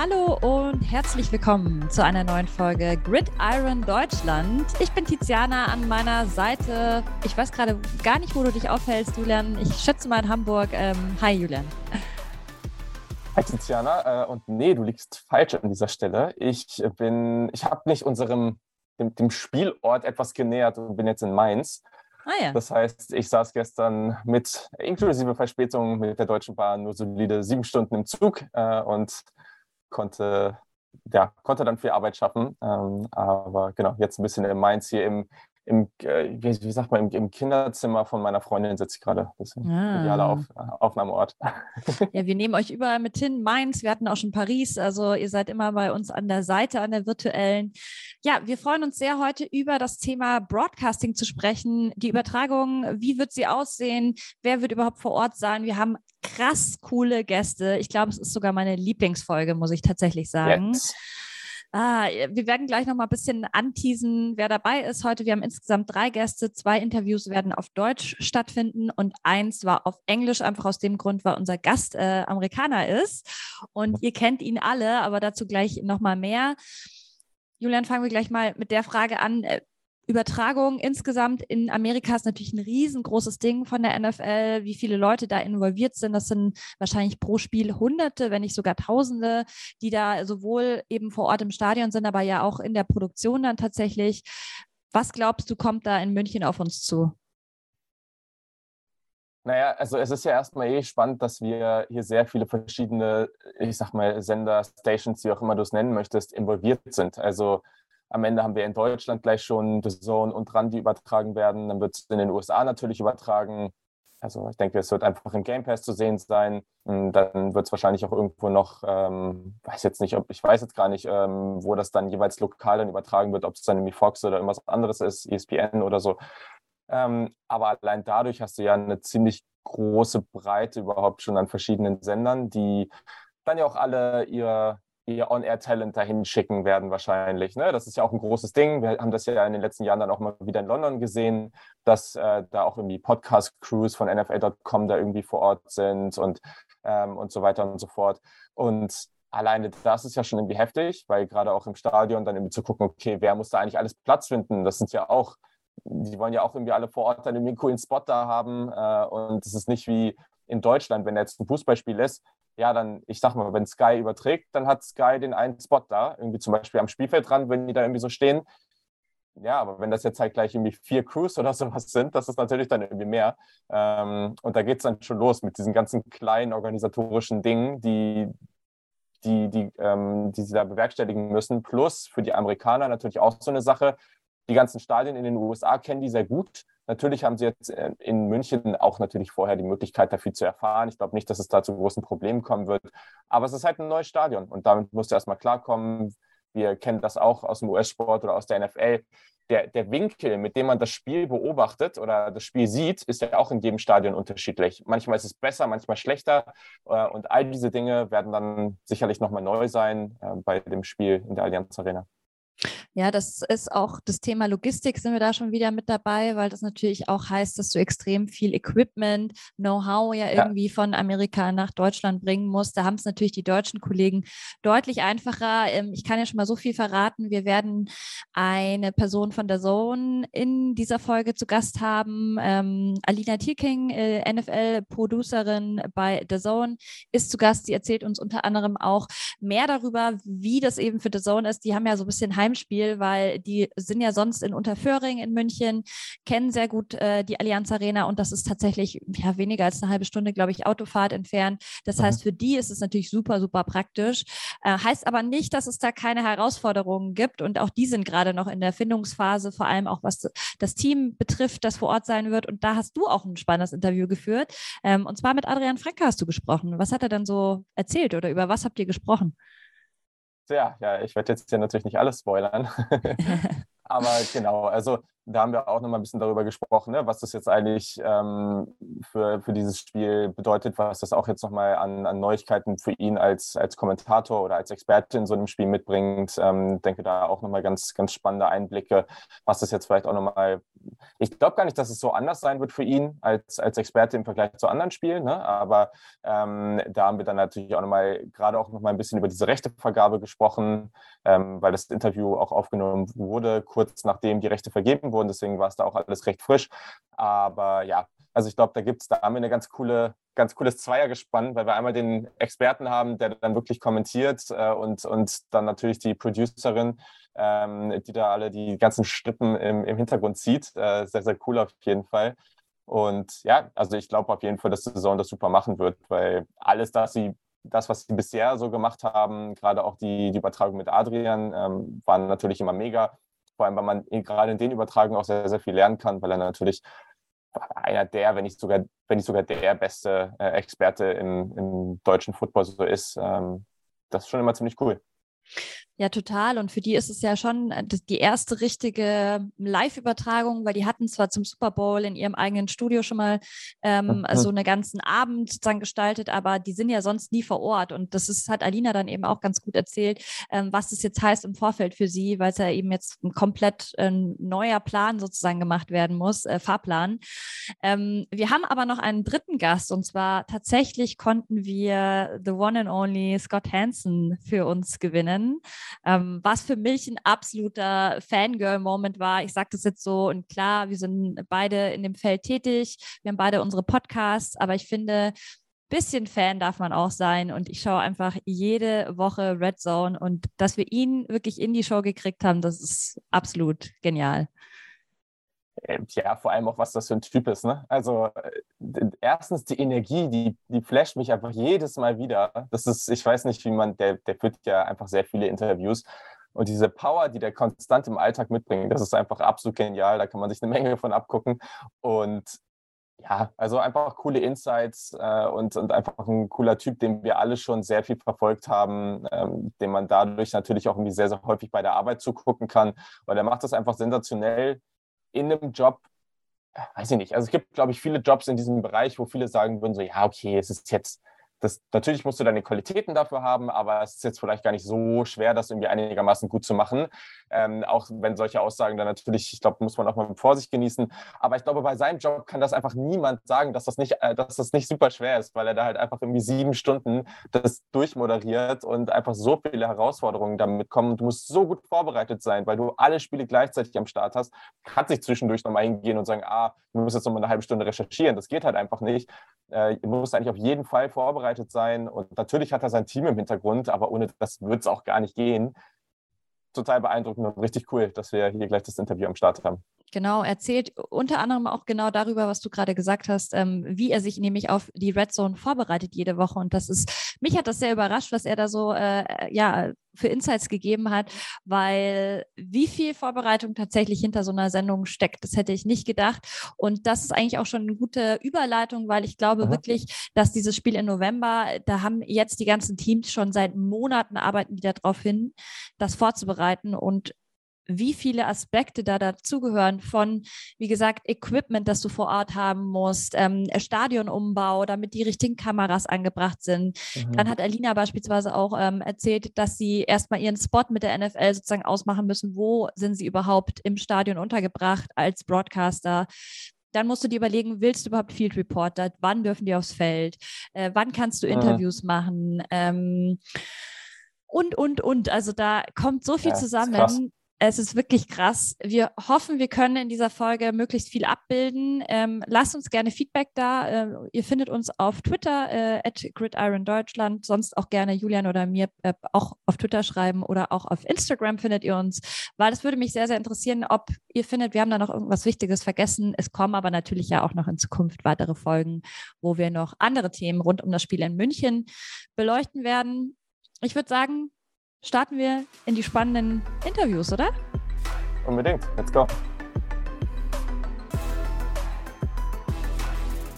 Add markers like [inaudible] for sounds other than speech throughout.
Hallo und herzlich willkommen zu einer neuen Folge Gridiron Deutschland. Ich bin Tiziana an meiner Seite. Ich weiß gerade gar nicht, wo du dich aufhältst, Julian. Ich schätze mal in Hamburg. Ähm, hi, Julian. Hi Tiziana, äh, und nee, du liegst falsch an dieser Stelle. Ich bin, ich habe mich unserem dem, dem, Spielort etwas genähert und bin jetzt in Mainz. Ah, ja. Das heißt, ich saß gestern mit inklusive Verspätung mit der Deutschen Bahn nur solide sieben Stunden im Zug äh, und konnte, ja, konnte dann viel Arbeit schaffen. Ähm, aber genau, jetzt ein bisschen in Mainz hier im, im äh, wie, wie, sagt man, im, im, Kinderzimmer von meiner Freundin sitze ich gerade. Das ist ein ah. idealer Auf, Aufnahmeort. [laughs] Ja, wir nehmen euch überall mit hin. Mainz, wir hatten auch schon Paris. Also ihr seid immer bei uns an der Seite, an der virtuellen. Ja, wir freuen uns sehr, heute über das Thema Broadcasting zu sprechen. Die Übertragung, wie wird sie aussehen? Wer wird überhaupt vor Ort sein? Wir haben krass coole Gäste. Ich glaube, es ist sogar meine Lieblingsfolge, muss ich tatsächlich sagen. Yes. Ah, wir werden gleich noch mal ein bisschen anteasen, wer dabei ist heute. Wir haben insgesamt drei Gäste. Zwei Interviews werden auf Deutsch stattfinden und eins war auf Englisch, einfach aus dem Grund, weil unser Gast äh, Amerikaner ist. Und ihr kennt ihn alle, aber dazu gleich noch mal mehr. Julian, fangen wir gleich mal mit der Frage an. Übertragung insgesamt in Amerika ist natürlich ein riesengroßes Ding von der NFL, wie viele Leute da involviert sind. Das sind wahrscheinlich pro Spiel Hunderte, wenn nicht sogar Tausende, die da sowohl eben vor Ort im Stadion sind, aber ja auch in der Produktion dann tatsächlich. Was glaubst du, kommt da in München auf uns zu? Naja, also es ist ja erstmal eh spannend, dass wir hier sehr viele verschiedene, ich sag mal, Sender, Stations, wie auch immer du es nennen möchtest, involviert sind. Also am Ende haben wir in Deutschland gleich schon The Zone und RAN, die übertragen werden. Dann wird es in den USA natürlich übertragen. Also ich denke, es wird einfach im Game Pass zu sehen sein. Und dann wird es wahrscheinlich auch irgendwo noch, ähm, weiß jetzt nicht, ob ich weiß jetzt gar nicht, ähm, wo das dann jeweils lokal dann übertragen wird, ob es dann irgendwie Fox oder irgendwas anderes ist, ESPN oder so. Ähm, aber allein dadurch hast du ja eine ziemlich große Breite überhaupt schon an verschiedenen Sendern, die dann ja auch alle ihr, ihr On-Air-Talent dahin schicken werden wahrscheinlich. Ne? Das ist ja auch ein großes Ding. Wir haben das ja in den letzten Jahren dann auch mal wieder in London gesehen, dass äh, da auch irgendwie Podcast-Crews von NFL.com da irgendwie vor Ort sind und, ähm, und so weiter und so fort. Und alleine das ist ja schon irgendwie heftig, weil gerade auch im Stadion dann irgendwie zu gucken, okay, wer muss da eigentlich alles Platz finden? Das sind ja auch, die wollen ja auch irgendwie alle vor Ort dann irgendwie einen coolen Spot da haben. Äh, und es ist nicht wie in Deutschland, wenn jetzt ein Fußballspiel ist, ja, dann, ich sag mal, wenn Sky überträgt, dann hat Sky den einen Spot da, irgendwie zum Beispiel am Spielfeldrand, wenn die da irgendwie so stehen. Ja, aber wenn das jetzt halt gleich irgendwie vier Crews oder [laughs] sowas sind, das ist natürlich dann irgendwie mehr. Ähm, und da geht es dann schon los mit diesen ganzen kleinen organisatorischen Dingen, die, die, die, ähm, die sie da bewerkstelligen müssen. Plus für die Amerikaner natürlich auch so eine Sache. Die ganzen Stadien in den USA kennen die sehr gut. Natürlich haben sie jetzt äh, in München auch natürlich vorher die Möglichkeit, dafür zu erfahren. Ich glaube nicht, dass es da zu großen Problemen kommen wird. Aber es ist halt ein neues Stadion und damit musst du erstmal klarkommen. Wir kennen das auch aus dem US-Sport oder aus der NFL. Der, der Winkel, mit dem man das Spiel beobachtet oder das Spiel sieht, ist ja auch in jedem Stadion unterschiedlich. Manchmal ist es besser, manchmal schlechter. Äh, und all diese Dinge werden dann sicherlich nochmal neu sein äh, bei dem Spiel in der Allianz Arena. Ja, das ist auch das Thema Logistik, sind wir da schon wieder mit dabei, weil das natürlich auch heißt, dass du extrem viel Equipment, Know-how ja irgendwie ja. von Amerika nach Deutschland bringen musst. Da haben es natürlich die deutschen Kollegen deutlich einfacher. Ähm, ich kann ja schon mal so viel verraten. Wir werden eine Person von der Zone in dieser Folge zu Gast haben. Ähm, Alina Tierking, äh, NFL-Producerin bei The Zone, ist zu Gast. Sie erzählt uns unter anderem auch mehr darüber, wie das eben für The Zone ist. Die haben ja so ein bisschen Heimspiel weil die sind ja sonst in Unterföhring in München, kennen sehr gut äh, die Allianz Arena und das ist tatsächlich ja, weniger als eine halbe Stunde, glaube ich, Autofahrt entfernt. Das mhm. heißt, für die ist es natürlich super, super praktisch. Äh, heißt aber nicht, dass es da keine Herausforderungen gibt und auch die sind gerade noch in der Findungsphase, vor allem auch was das Team betrifft, das vor Ort sein wird. Und da hast du auch ein spannendes Interview geführt. Ähm, und zwar mit Adrian Franke hast du gesprochen. Was hat er dann so erzählt oder über was habt ihr gesprochen? Ja, ja, ich werde jetzt hier natürlich nicht alles spoilern. [laughs] Aber genau, also da haben wir auch noch mal ein bisschen darüber gesprochen, ne, was das jetzt eigentlich ähm, für, für dieses Spiel bedeutet, was das auch jetzt noch mal an, an Neuigkeiten für ihn als, als Kommentator oder als Experte in so einem Spiel mitbringt. Ähm, denke da auch noch mal ganz, ganz spannende Einblicke, was das jetzt vielleicht auch noch mal. Ich glaube gar nicht, dass es so anders sein wird für ihn als, als Experte im Vergleich zu anderen Spielen, ne? aber ähm, da haben wir dann natürlich auch noch mal gerade auch noch mal ein bisschen über diese Rechtevergabe gesprochen, ähm, weil das Interview auch aufgenommen wurde, kurz nachdem die Rechte vergeben wurden. Deswegen war es da auch alles recht frisch. Aber ja, also ich glaube, da gibt es, da haben wir eine ganz coole, ganz cooles Zweiergespann, weil wir einmal den Experten haben, der dann wirklich kommentiert äh, und, und dann natürlich die Producerin, ähm, die da alle die ganzen Strippen im, im Hintergrund zieht. Äh, sehr, sehr cool auf jeden Fall. Und ja, also ich glaube auf jeden Fall, dass die Saison das super machen wird, weil alles, das sie das, was sie bisher so gemacht haben, gerade auch die, die Übertragung mit Adrian, ähm, waren natürlich immer mega. Vor allem, weil man gerade in den Übertragungen auch sehr, sehr viel lernen kann, weil er natürlich einer der, wenn nicht sogar, wenn nicht sogar der beste äh, Experte im, im, deutschen Football so ist. Ähm, das ist schon immer ziemlich cool. Ja, total. Und für die ist es ja schon äh, die erste richtige Live-Übertragung, weil die hatten zwar zum Super Bowl in ihrem eigenen Studio schon mal ähm, so einen ganzen Abend dann gestaltet, aber die sind ja sonst nie vor Ort. Und das ist, hat Alina dann eben auch ganz gut erzählt, ähm, was das jetzt heißt im Vorfeld für sie, weil es ja eben jetzt ein komplett äh, neuer Plan sozusagen gemacht werden muss, äh, Fahrplan. Ähm, wir haben aber noch einen dritten Gast und zwar tatsächlich konnten wir The One and Only Scott Hansen für uns gewinnen. Ähm, was für mich ein absoluter Fangirl-Moment war. Ich sage das jetzt so und klar, wir sind beide in dem Feld tätig, wir haben beide unsere Podcasts, aber ich finde, bisschen Fan darf man auch sein und ich schaue einfach jede Woche Red Zone und dass wir ihn wirklich in die Show gekriegt haben, das ist absolut genial. Ähm, ja, vor allem auch, was das für ein Typ ist. Ne? Also äh, erstens die Energie, die, die flasht mich einfach jedes Mal wieder. Das ist, ich weiß nicht, wie man, der, der führt ja einfach sehr viele Interviews. Und diese Power, die der konstant im Alltag mitbringt, das ist einfach absolut genial. Da kann man sich eine Menge von abgucken. Und ja, also einfach coole Insights äh, und, und einfach ein cooler Typ, den wir alle schon sehr viel verfolgt haben, ähm, dem man dadurch natürlich auch irgendwie sehr, sehr häufig bei der Arbeit zugucken kann, weil er macht das einfach sensationell in einem Job, weiß ich nicht, also es gibt, glaube ich, viele Jobs in diesem Bereich, wo viele sagen würden, so, ja, okay, es ist jetzt das, natürlich musst du deine Qualitäten dafür haben, aber es ist jetzt vielleicht gar nicht so schwer, das irgendwie einigermaßen gut zu machen. Ähm, auch wenn solche Aussagen dann natürlich, ich glaube, muss man auch mal mit Vorsicht genießen. Aber ich glaube, bei seinem Job kann das einfach niemand sagen, dass das nicht, äh, dass das nicht super schwer ist, weil er da halt einfach irgendwie sieben Stunden das durchmoderiert und einfach so viele Herausforderungen damit kommen. Du musst so gut vorbereitet sein, weil du alle Spiele gleichzeitig am Start hast. Kannst nicht zwischendurch nochmal hingehen und sagen, ah, du musst jetzt nochmal eine halbe Stunde recherchieren. Das geht halt einfach nicht. Äh, du musst eigentlich auf jeden Fall vorbereitet vorbereitet sein. Und natürlich hat er sein Team im Hintergrund, aber ohne das würde es auch gar nicht gehen. Total beeindruckend und richtig cool, dass wir hier gleich das Interview am Start haben. Genau, erzählt unter anderem auch genau darüber, was du gerade gesagt hast, ähm, wie er sich nämlich auf die Red Zone vorbereitet jede Woche. Und das ist, mich hat das sehr überrascht, was er da so äh, ja, für Insights gegeben hat, weil wie viel Vorbereitung tatsächlich hinter so einer Sendung steckt, das hätte ich nicht gedacht. Und das ist eigentlich auch schon eine gute Überleitung, weil ich glaube Aha. wirklich, dass dieses Spiel im November, da haben jetzt die ganzen Teams schon seit Monaten arbeiten die darauf hin, das vorzubereiten und wie viele Aspekte da dazugehören von, wie gesagt, Equipment, das du vor Ort haben musst, ähm, Stadionumbau, damit die richtigen Kameras angebracht sind. Mhm. Dann hat Alina beispielsweise auch ähm, erzählt, dass sie erstmal ihren Spot mit der NFL sozusagen ausmachen müssen. Wo sind sie überhaupt im Stadion untergebracht als Broadcaster? dann musst du dir überlegen, willst du überhaupt Field Reporter? Wann dürfen die aufs Feld? Äh, wann kannst du Interviews machen? Ähm, und, und, und. Also da kommt so viel ja, zusammen. Es ist wirklich krass. Wir hoffen, wir können in dieser Folge möglichst viel abbilden. Ähm, lasst uns gerne Feedback da. Äh, ihr findet uns auf Twitter äh, at Gridiron Deutschland. Sonst auch gerne Julian oder mir äh, auch auf Twitter schreiben oder auch auf Instagram findet ihr uns, weil es würde mich sehr, sehr interessieren, ob ihr findet, wir haben da noch irgendwas Wichtiges vergessen. Es kommen aber natürlich ja auch noch in Zukunft weitere Folgen, wo wir noch andere Themen rund um das Spiel in München beleuchten werden. Ich würde sagen, starten wir in die spannenden Interviews, oder? Unbedingt. Let's go.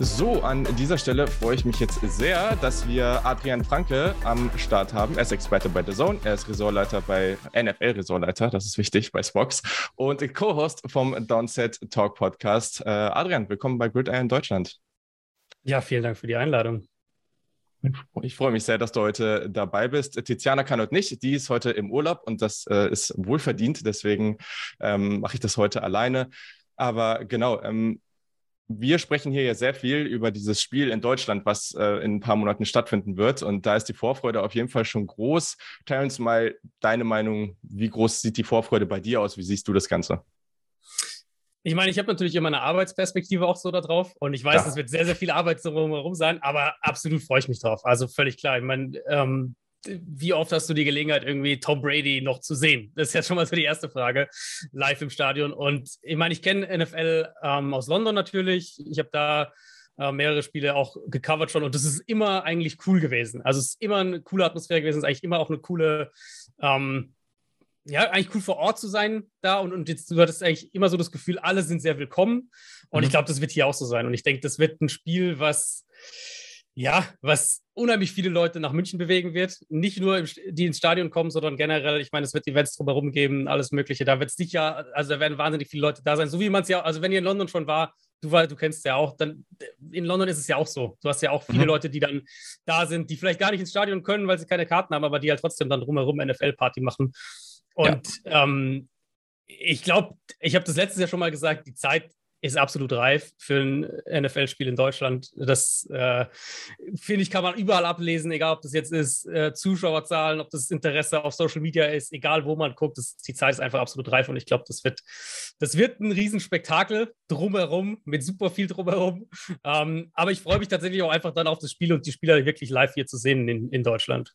So, an dieser Stelle freue ich mich jetzt sehr, dass wir Adrian Franke am Start haben. Er ist Experte bei The Zone, er ist Ressortleiter bei NFL Ressortleiter, das ist wichtig, bei Spox und Co-Host vom Downset Talk Podcast. Äh, Adrian, willkommen bei Gridiron Deutschland. Ja, vielen Dank für die Einladung. Ich freue mich sehr, dass du heute dabei bist. Tiziana kann heute nicht, die ist heute im Urlaub und das äh, ist wohlverdient, deswegen ähm, mache ich das heute alleine. Aber genau, ähm, wir sprechen hier ja sehr viel über dieses Spiel in Deutschland, was äh, in ein paar Monaten stattfinden wird. Und da ist die Vorfreude auf jeden Fall schon groß. Teil uns mal deine Meinung. Wie groß sieht die Vorfreude bei dir aus? Wie siehst du das Ganze? Ich meine, ich habe natürlich immer eine Arbeitsperspektive auch so da drauf und ich weiß, es wird sehr, sehr viel Arbeit drumherum sein, aber absolut freue ich mich drauf. Also völlig klar. Ich meine, ähm, wie oft hast du die Gelegenheit, irgendwie Tom Brady noch zu sehen? Das ist jetzt schon mal so die erste Frage, live im Stadion. Und ich meine, ich kenne NFL ähm, aus London natürlich. Ich habe da äh, mehrere Spiele auch gecovert schon und das ist immer eigentlich cool gewesen. Also es ist immer eine coole Atmosphäre gewesen, es ist eigentlich immer auch eine coole, ähm, ja, eigentlich cool vor Ort zu sein da und, und jetzt, du hattest eigentlich immer so das Gefühl, alle sind sehr willkommen und mhm. ich glaube, das wird hier auch so sein und ich denke, das wird ein Spiel, was ja, was unheimlich viele Leute nach München bewegen wird. Nicht nur, im, die ins Stadion kommen, sondern generell, ich meine, es wird Events drumherum geben, alles Mögliche. Da wird es sicher, also da werden wahnsinnig viele Leute da sein, so wie man es ja, also wenn ihr in London schon war, du, du kennst ja auch, dann in London ist es ja auch so. Du hast ja auch viele mhm. Leute, die dann da sind, die vielleicht gar nicht ins Stadion können, weil sie keine Karten haben, aber die halt trotzdem dann drumherum NFL-Party machen. Und ja. ähm, ich glaube, ich habe das letztes Jahr schon mal gesagt, die Zeit ist absolut reif für ein NFL-Spiel in Deutschland. Das äh, finde ich, kann man überall ablesen, egal ob das jetzt ist äh, Zuschauerzahlen, ob das Interesse auf Social Media ist, egal wo man guckt. Das, die Zeit ist einfach absolut reif und ich glaube, das wird, das wird ein Riesenspektakel drumherum, mit super viel drumherum. Ähm, aber ich freue mich tatsächlich auch einfach dann auf das Spiel und die Spieler wirklich live hier zu sehen in, in Deutschland.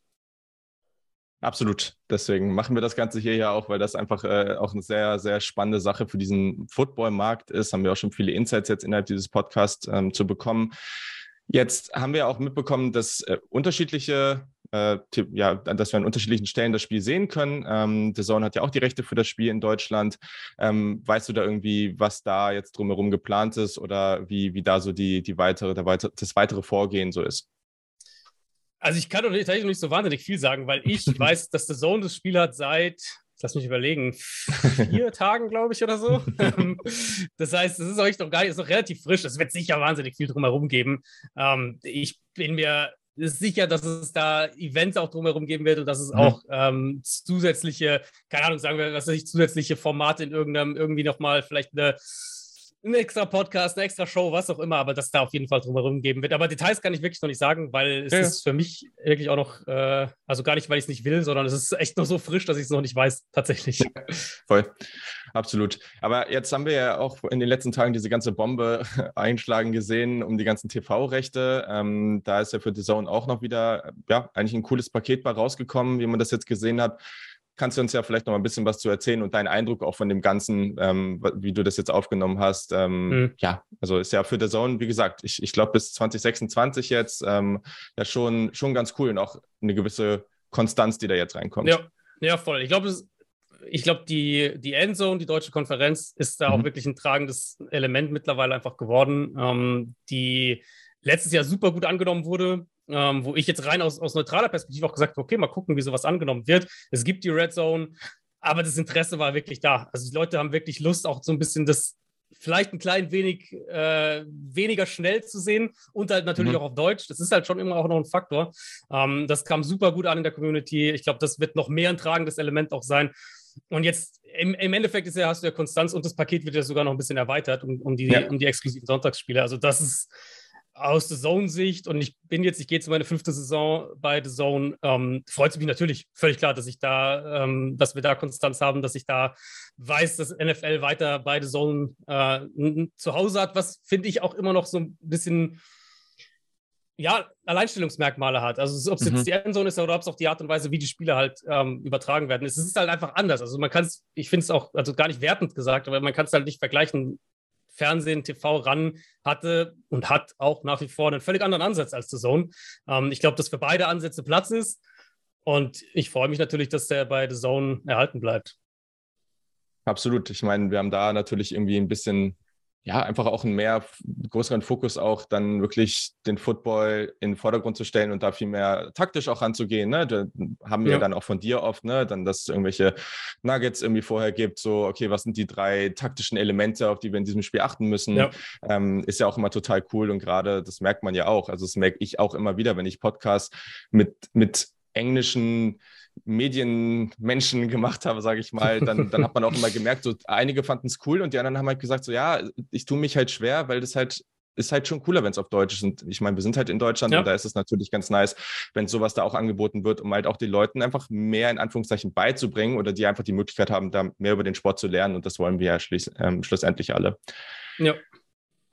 Absolut. Deswegen machen wir das Ganze hier ja auch, weil das einfach äh, auch eine sehr, sehr spannende Sache für diesen Football-Markt ist. Haben wir auch schon viele Insights jetzt innerhalb dieses Podcasts ähm, zu bekommen. Jetzt haben wir auch mitbekommen, dass äh, unterschiedliche, äh, ja, dass wir an unterschiedlichen Stellen das Spiel sehen können. Ähm, The Zone hat ja auch die Rechte für das Spiel in Deutschland. Ähm, weißt du da irgendwie, was da jetzt drumherum geplant ist oder wie, wie da so die, die weitere, der das weitere Vorgehen so ist? Also ich kann doch nicht, nicht so wahnsinnig viel sagen, weil ich [laughs] weiß, dass der Zone das Spiel hat seit, lass mich überlegen, vier [laughs] Tagen, glaube ich, oder so. [laughs] Das heißt, es ist euch doch gar nicht, ist noch relativ frisch. Es wird sicher wahnsinnig viel drumherum geben. Ähm, ich bin mir sicher, dass es da Events auch drumherum geben wird und dass es mhm. auch ähm, zusätzliche, keine Ahnung, sagen wir, was weiß ich, zusätzliche Formate in irgendeinem, irgendwie nochmal vielleicht eine ein extra Podcast, eine extra Show, was auch immer, aber dass da auf jeden Fall drumherum geben wird. Aber Details kann ich wirklich noch nicht sagen, weil es ja. ist für mich wirklich auch noch, äh, also gar nicht, weil ich es nicht will, sondern es ist echt noch so frisch, dass ich es noch nicht weiß, tatsächlich. Ja, voll, absolut. Aber jetzt haben wir ja auch in den letzten Tagen diese ganze Bombe [laughs] einschlagen gesehen um die ganzen TV-Rechte. Ähm, da ist ja für The Zone auch noch wieder, ja, eigentlich ein cooles Paket bei rausgekommen, wie man das jetzt gesehen hat kannst du uns ja vielleicht noch mal ein bisschen was zu erzählen und deinen Eindruck auch von dem Ganzen, ähm, wie du das jetzt aufgenommen hast. Ähm, mhm. Ja, also ist ja für The Zone, wie gesagt, ich, ich glaube bis 2026 jetzt ähm, ja schon, schon ganz cool und auch eine gewisse Konstanz, die da jetzt reinkommt. Ja, ja voll. Ich glaube, ich glaube, die, die Endzone, die deutsche Konferenz, ist da mhm. auch wirklich ein tragendes Element mittlerweile einfach geworden, ähm, die letztes Jahr super gut angenommen wurde ähm, wo ich jetzt rein aus, aus neutraler Perspektive auch gesagt habe, okay, mal gucken, wie sowas angenommen wird. Es gibt die Red Zone, aber das Interesse war wirklich da. Also die Leute haben wirklich Lust, auch so ein bisschen das vielleicht ein klein wenig äh, weniger schnell zu sehen und halt natürlich mhm. auch auf Deutsch. Das ist halt schon immer auch noch ein Faktor. Ähm, das kam super gut an in der Community. Ich glaube, das wird noch mehr ein tragendes Element auch sein. Und jetzt im, im, Endeffekt ist ja, hast du ja Konstanz und das Paket wird ja sogar noch ein bisschen erweitert um, um die, ja. um die exklusiven Sonntagsspiele. Also das ist aus der Zone-Sicht und ich bin jetzt, ich gehe zu meiner fünfte Saison bei The Zone, ähm, freut es mich natürlich völlig klar, dass ich da, ähm, dass wir da Konstanz haben, dass ich da weiß, dass NFL weiter bei The Zone äh, zu Hause hat, was finde ich auch immer noch so ein bisschen ja, Alleinstellungsmerkmale hat. Also ob es mhm. jetzt die Endzone ist oder ob es auch die Art und Weise, wie die Spiele halt ähm, übertragen werden. Es ist halt einfach anders. Also man kann es, ich finde es auch, also gar nicht wertend gesagt, aber man kann es halt nicht vergleichen Fernsehen, TV ran hatte und hat auch nach wie vor einen völlig anderen Ansatz als The Zone. Ähm, ich glaube, dass für beide Ansätze Platz ist. Und ich freue mich natürlich, dass der bei The Zone erhalten bleibt. Absolut. Ich meine, wir haben da natürlich irgendwie ein bisschen ja, einfach auch einen mehr größeren Fokus auch dann wirklich den Football in den Vordergrund zu stellen und da viel mehr taktisch auch ranzugehen. Ne? Da haben wir ja. dann auch von dir oft, ne? Dann, dass es irgendwelche Nuggets irgendwie vorher gibt, so, okay, was sind die drei taktischen Elemente, auf die wir in diesem Spiel achten müssen? Ja. Ähm, ist ja auch immer total cool und gerade, das merkt man ja auch. Also das merke ich auch immer wieder, wenn ich Podcasts mit, mit englischen Medienmenschen gemacht habe, sage ich mal, dann, dann hat man auch immer gemerkt, so einige fanden es cool und die anderen haben halt gesagt, so ja, ich tue mich halt schwer, weil das halt ist halt schon cooler, wenn es auf Deutsch ist. Und ich meine, wir sind halt in Deutschland ja. und da ist es natürlich ganz nice, wenn sowas da auch angeboten wird, um halt auch den Leuten einfach mehr in Anführungszeichen beizubringen oder die einfach die Möglichkeit haben, da mehr über den Sport zu lernen. Und das wollen wir ja schluss, ähm, schlussendlich alle. Ja.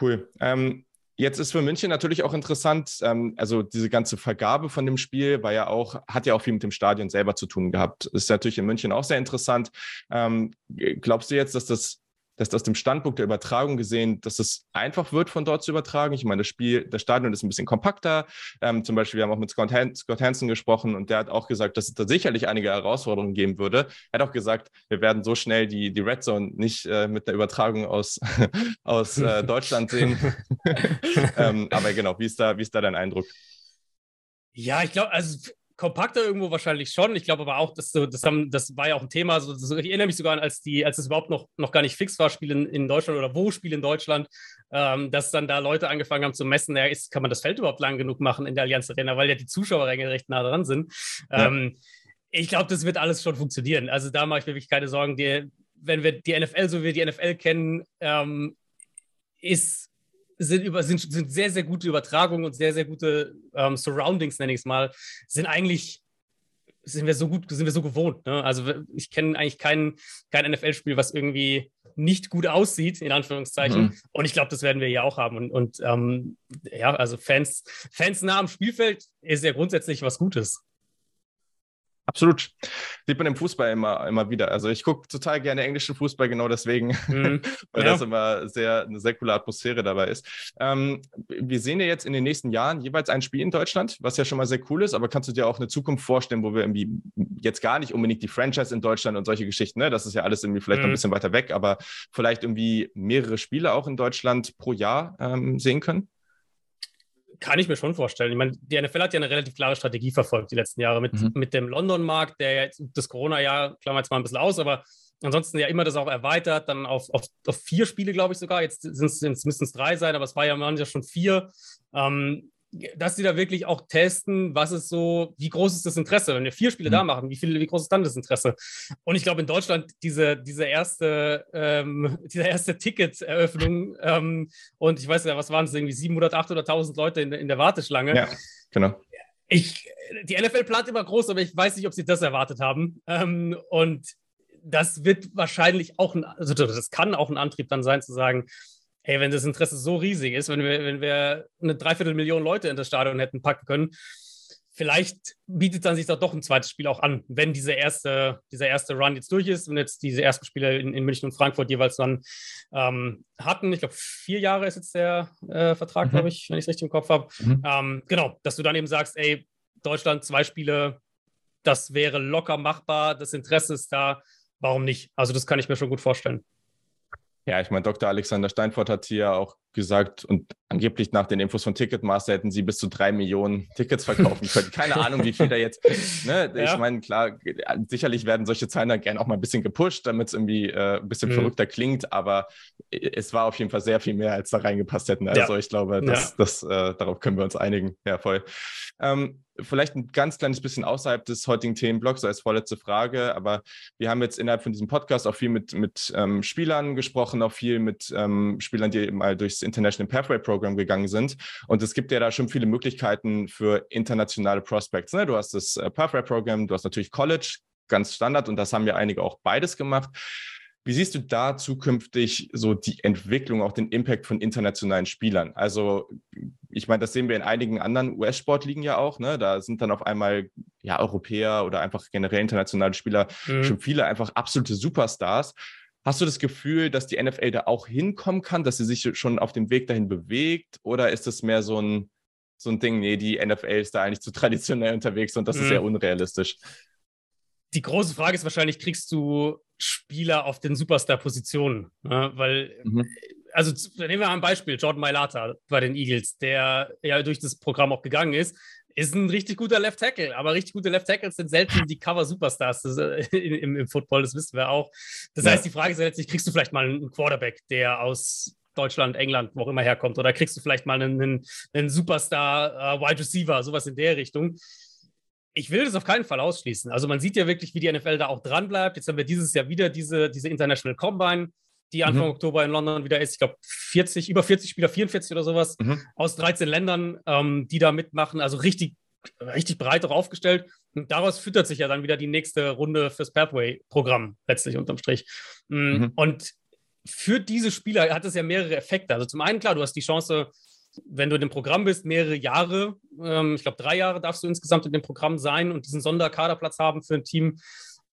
Cool. Ähm, Jetzt ist für München natürlich auch interessant, ähm, also diese ganze Vergabe von dem Spiel war ja auch, hat ja auch viel mit dem Stadion selber zu tun gehabt. Ist natürlich in München auch sehr interessant. Ähm, glaubst du jetzt, dass das dass aus dem Standpunkt der Übertragung gesehen, dass es einfach wird, von dort zu übertragen. Ich meine, das Spiel, das Stadion ist ein bisschen kompakter. Ähm, zum Beispiel, wir haben auch mit Scott, Han Scott Hansen gesprochen und der hat auch gesagt, dass es da sicherlich einige Herausforderungen geben würde. Er hat auch gesagt, wir werden so schnell die, die Red Zone nicht äh, mit der Übertragung aus, [laughs] aus äh, Deutschland sehen. [laughs] ähm, aber genau, wie ist da, wie ist da dein Eindruck? Ja, ich glaube, also kompakter irgendwo wahrscheinlich schon. Ich glaube aber auch, dass so, das, haben, das war ja auch ein Thema. So, das, ich erinnere mich sogar an, als, die, als es überhaupt noch, noch gar nicht fix war, Spiel in, in Deutschland oder wo Spiel in Deutschland, ähm, dass dann da Leute angefangen haben zu messen, ja, ist, kann man das Feld überhaupt lang genug machen in der Allianz Arena, weil ja die Zuschauerränge recht nah dran sind. Ja. Ähm, ich glaube, das wird alles schon funktionieren. Also da mache ich mir wirklich keine Sorgen. Die, wenn wir die NFL, so wie wir die NFL kennen, ähm, ist sind, über, sind, sind sehr, sehr gute Übertragungen und sehr, sehr gute ähm, Surroundings, nenne ich es mal, sind eigentlich sind wir so gut, sind wir so gewohnt. Ne? Also ich kenne eigentlich kein, kein NFL-Spiel, was irgendwie nicht gut aussieht, in Anführungszeichen. Mhm. Und ich glaube, das werden wir ja auch haben. Und, und ähm, ja, also Fans, Fans nah am Spielfeld ist ja grundsätzlich was Gutes. Absolut. Sieht man im Fußball immer, immer wieder. Also ich gucke total gerne englischen Fußball, genau deswegen, mhm. [laughs] weil ja. das immer sehr, eine sehr coole Atmosphäre dabei ist. Ähm, wir sehen ja jetzt in den nächsten Jahren jeweils ein Spiel in Deutschland, was ja schon mal sehr cool ist, aber kannst du dir auch eine Zukunft vorstellen, wo wir irgendwie jetzt gar nicht unbedingt die Franchise in Deutschland und solche Geschichten, ne? das ist ja alles irgendwie vielleicht mhm. noch ein mhm. bisschen weiter weg, aber vielleicht irgendwie mehrere Spiele auch in Deutschland pro Jahr ähm, sehen können? Kann ich mir schon vorstellen. Ich meine, die NFL hat ja eine relativ klare Strategie verfolgt die letzten Jahre mit, mhm. mit dem London-Markt, der jetzt das Corona-Jahr, klammern wir jetzt mal ein bisschen aus, aber ansonsten ja immer das auch erweitert, dann auf, auf, auf vier Spiele, glaube ich sogar. Jetzt, jetzt müssen es drei sein, aber es war ja manchmal schon vier. Ähm, dass sie da wirklich auch testen, was ist so, wie groß ist das Interesse? Wenn wir vier Spiele mhm. da machen, wie, viel, wie groß ist dann das Interesse? Und ich glaube, in Deutschland diese, diese erste, ähm, [laughs] diese erste Ticket-Eröffnung ähm, und ich weiß ja, was waren es, irgendwie 700, 800.000 Leute in, in der Warteschlange. Ja, genau. Ich, die NFL plant immer groß, aber ich weiß nicht, ob sie das erwartet haben. Ähm, und das wird wahrscheinlich auch ein, also das kann auch ein Antrieb dann sein, zu sagen, hey, wenn das Interesse so riesig ist, wenn wir, wenn wir eine Dreiviertelmillion Leute in das Stadion hätten packen können, vielleicht bietet dann sich doch doch ein zweites Spiel auch an, wenn diese erste, dieser erste Run jetzt durch ist und jetzt diese ersten Spiele in, in München und Frankfurt jeweils dann ähm, hatten. Ich glaube, vier Jahre ist jetzt der äh, Vertrag, mhm. glaube ich, wenn ich es richtig im Kopf habe. Mhm. Ähm, genau, dass du dann eben sagst, ey, Deutschland, zwei Spiele, das wäre locker machbar, das Interesse ist da, warum nicht? Also das kann ich mir schon gut vorstellen. Ja, ich meine, Dr. Alexander Steinfort hat hier auch gesagt und angeblich nach den Infos von Ticketmaster hätten sie bis zu drei Millionen Tickets verkaufen können. [laughs] Keine Ahnung, wie viel da jetzt. Ne? Ja. Ich meine, klar, sicherlich werden solche Zahlen dann gerne auch mal ein bisschen gepusht, damit es irgendwie äh, ein bisschen mhm. verrückter klingt, aber es war auf jeden Fall sehr viel mehr, als da reingepasst hätten. Also ja. ich glaube, das, ja. das, äh, darauf können wir uns einigen. Ja, voll. Ähm, vielleicht ein ganz kleines bisschen außerhalb des heutigen Themenblocks, so als vorletzte Frage, aber wir haben jetzt innerhalb von diesem Podcast auch viel mit, mit ähm, Spielern gesprochen, auch viel mit ähm, Spielern, die mal durchs International Pathway Program gegangen sind. Und es gibt ja da schon viele Möglichkeiten für internationale Prospects. Ne? Du hast das äh, Pathway Program, du hast natürlich College, ganz Standard, und das haben ja einige auch beides gemacht. Wie siehst du da zukünftig so die Entwicklung, auch den Impact von internationalen Spielern? Also, ich meine, das sehen wir in einigen anderen US-Sportligen ja auch. Ne? Da sind dann auf einmal ja Europäer oder einfach generell internationale Spieler mhm. schon viele einfach absolute Superstars. Hast du das Gefühl, dass die NFL da auch hinkommen kann, dass sie sich schon auf dem Weg dahin bewegt? Oder ist es mehr so ein, so ein Ding, nee, die NFL ist da eigentlich zu traditionell unterwegs und das mhm. ist sehr unrealistisch? Die große Frage ist wahrscheinlich, kriegst du Spieler auf den Superstar-Positionen? Ne? Weil mhm. also nehmen wir mal ein Beispiel, Jordan Mailata bei den Eagles, der ja durch das Programm auch gegangen ist, ist ein richtig guter Left Tackle, aber richtig gute Left Tackles sind selten die Cover Superstars äh, im, im, Football, das wissen wir auch. Das ja. heißt, die Frage ist ja letztlich, kriegst du vielleicht mal einen Quarterback, der aus Deutschland, England, wo auch immer herkommt, oder kriegst du vielleicht mal einen, einen Superstar uh, Wide Receiver, sowas in der Richtung. Ich will das auf keinen Fall ausschließen. Also man sieht ja wirklich, wie die NFL da auch dran bleibt. Jetzt haben wir dieses Jahr wieder diese, diese International Combine die Anfang mhm. Oktober in London wieder ist. Ich glaube, 40, über 40 Spieler, 44 oder sowas mhm. aus 13 Ländern, ähm, die da mitmachen. Also richtig, richtig breit auch aufgestellt. Und daraus füttert sich ja dann wieder die nächste Runde fürs Pathway-Programm, letztlich unterm Strich. Mm, mhm. Und für diese Spieler hat es ja mehrere Effekte. Also zum einen, klar, du hast die Chance, wenn du in dem Programm bist, mehrere Jahre, ähm, ich glaube drei Jahre darfst du insgesamt in dem Programm sein und diesen Sonderkaderplatz haben für ein Team,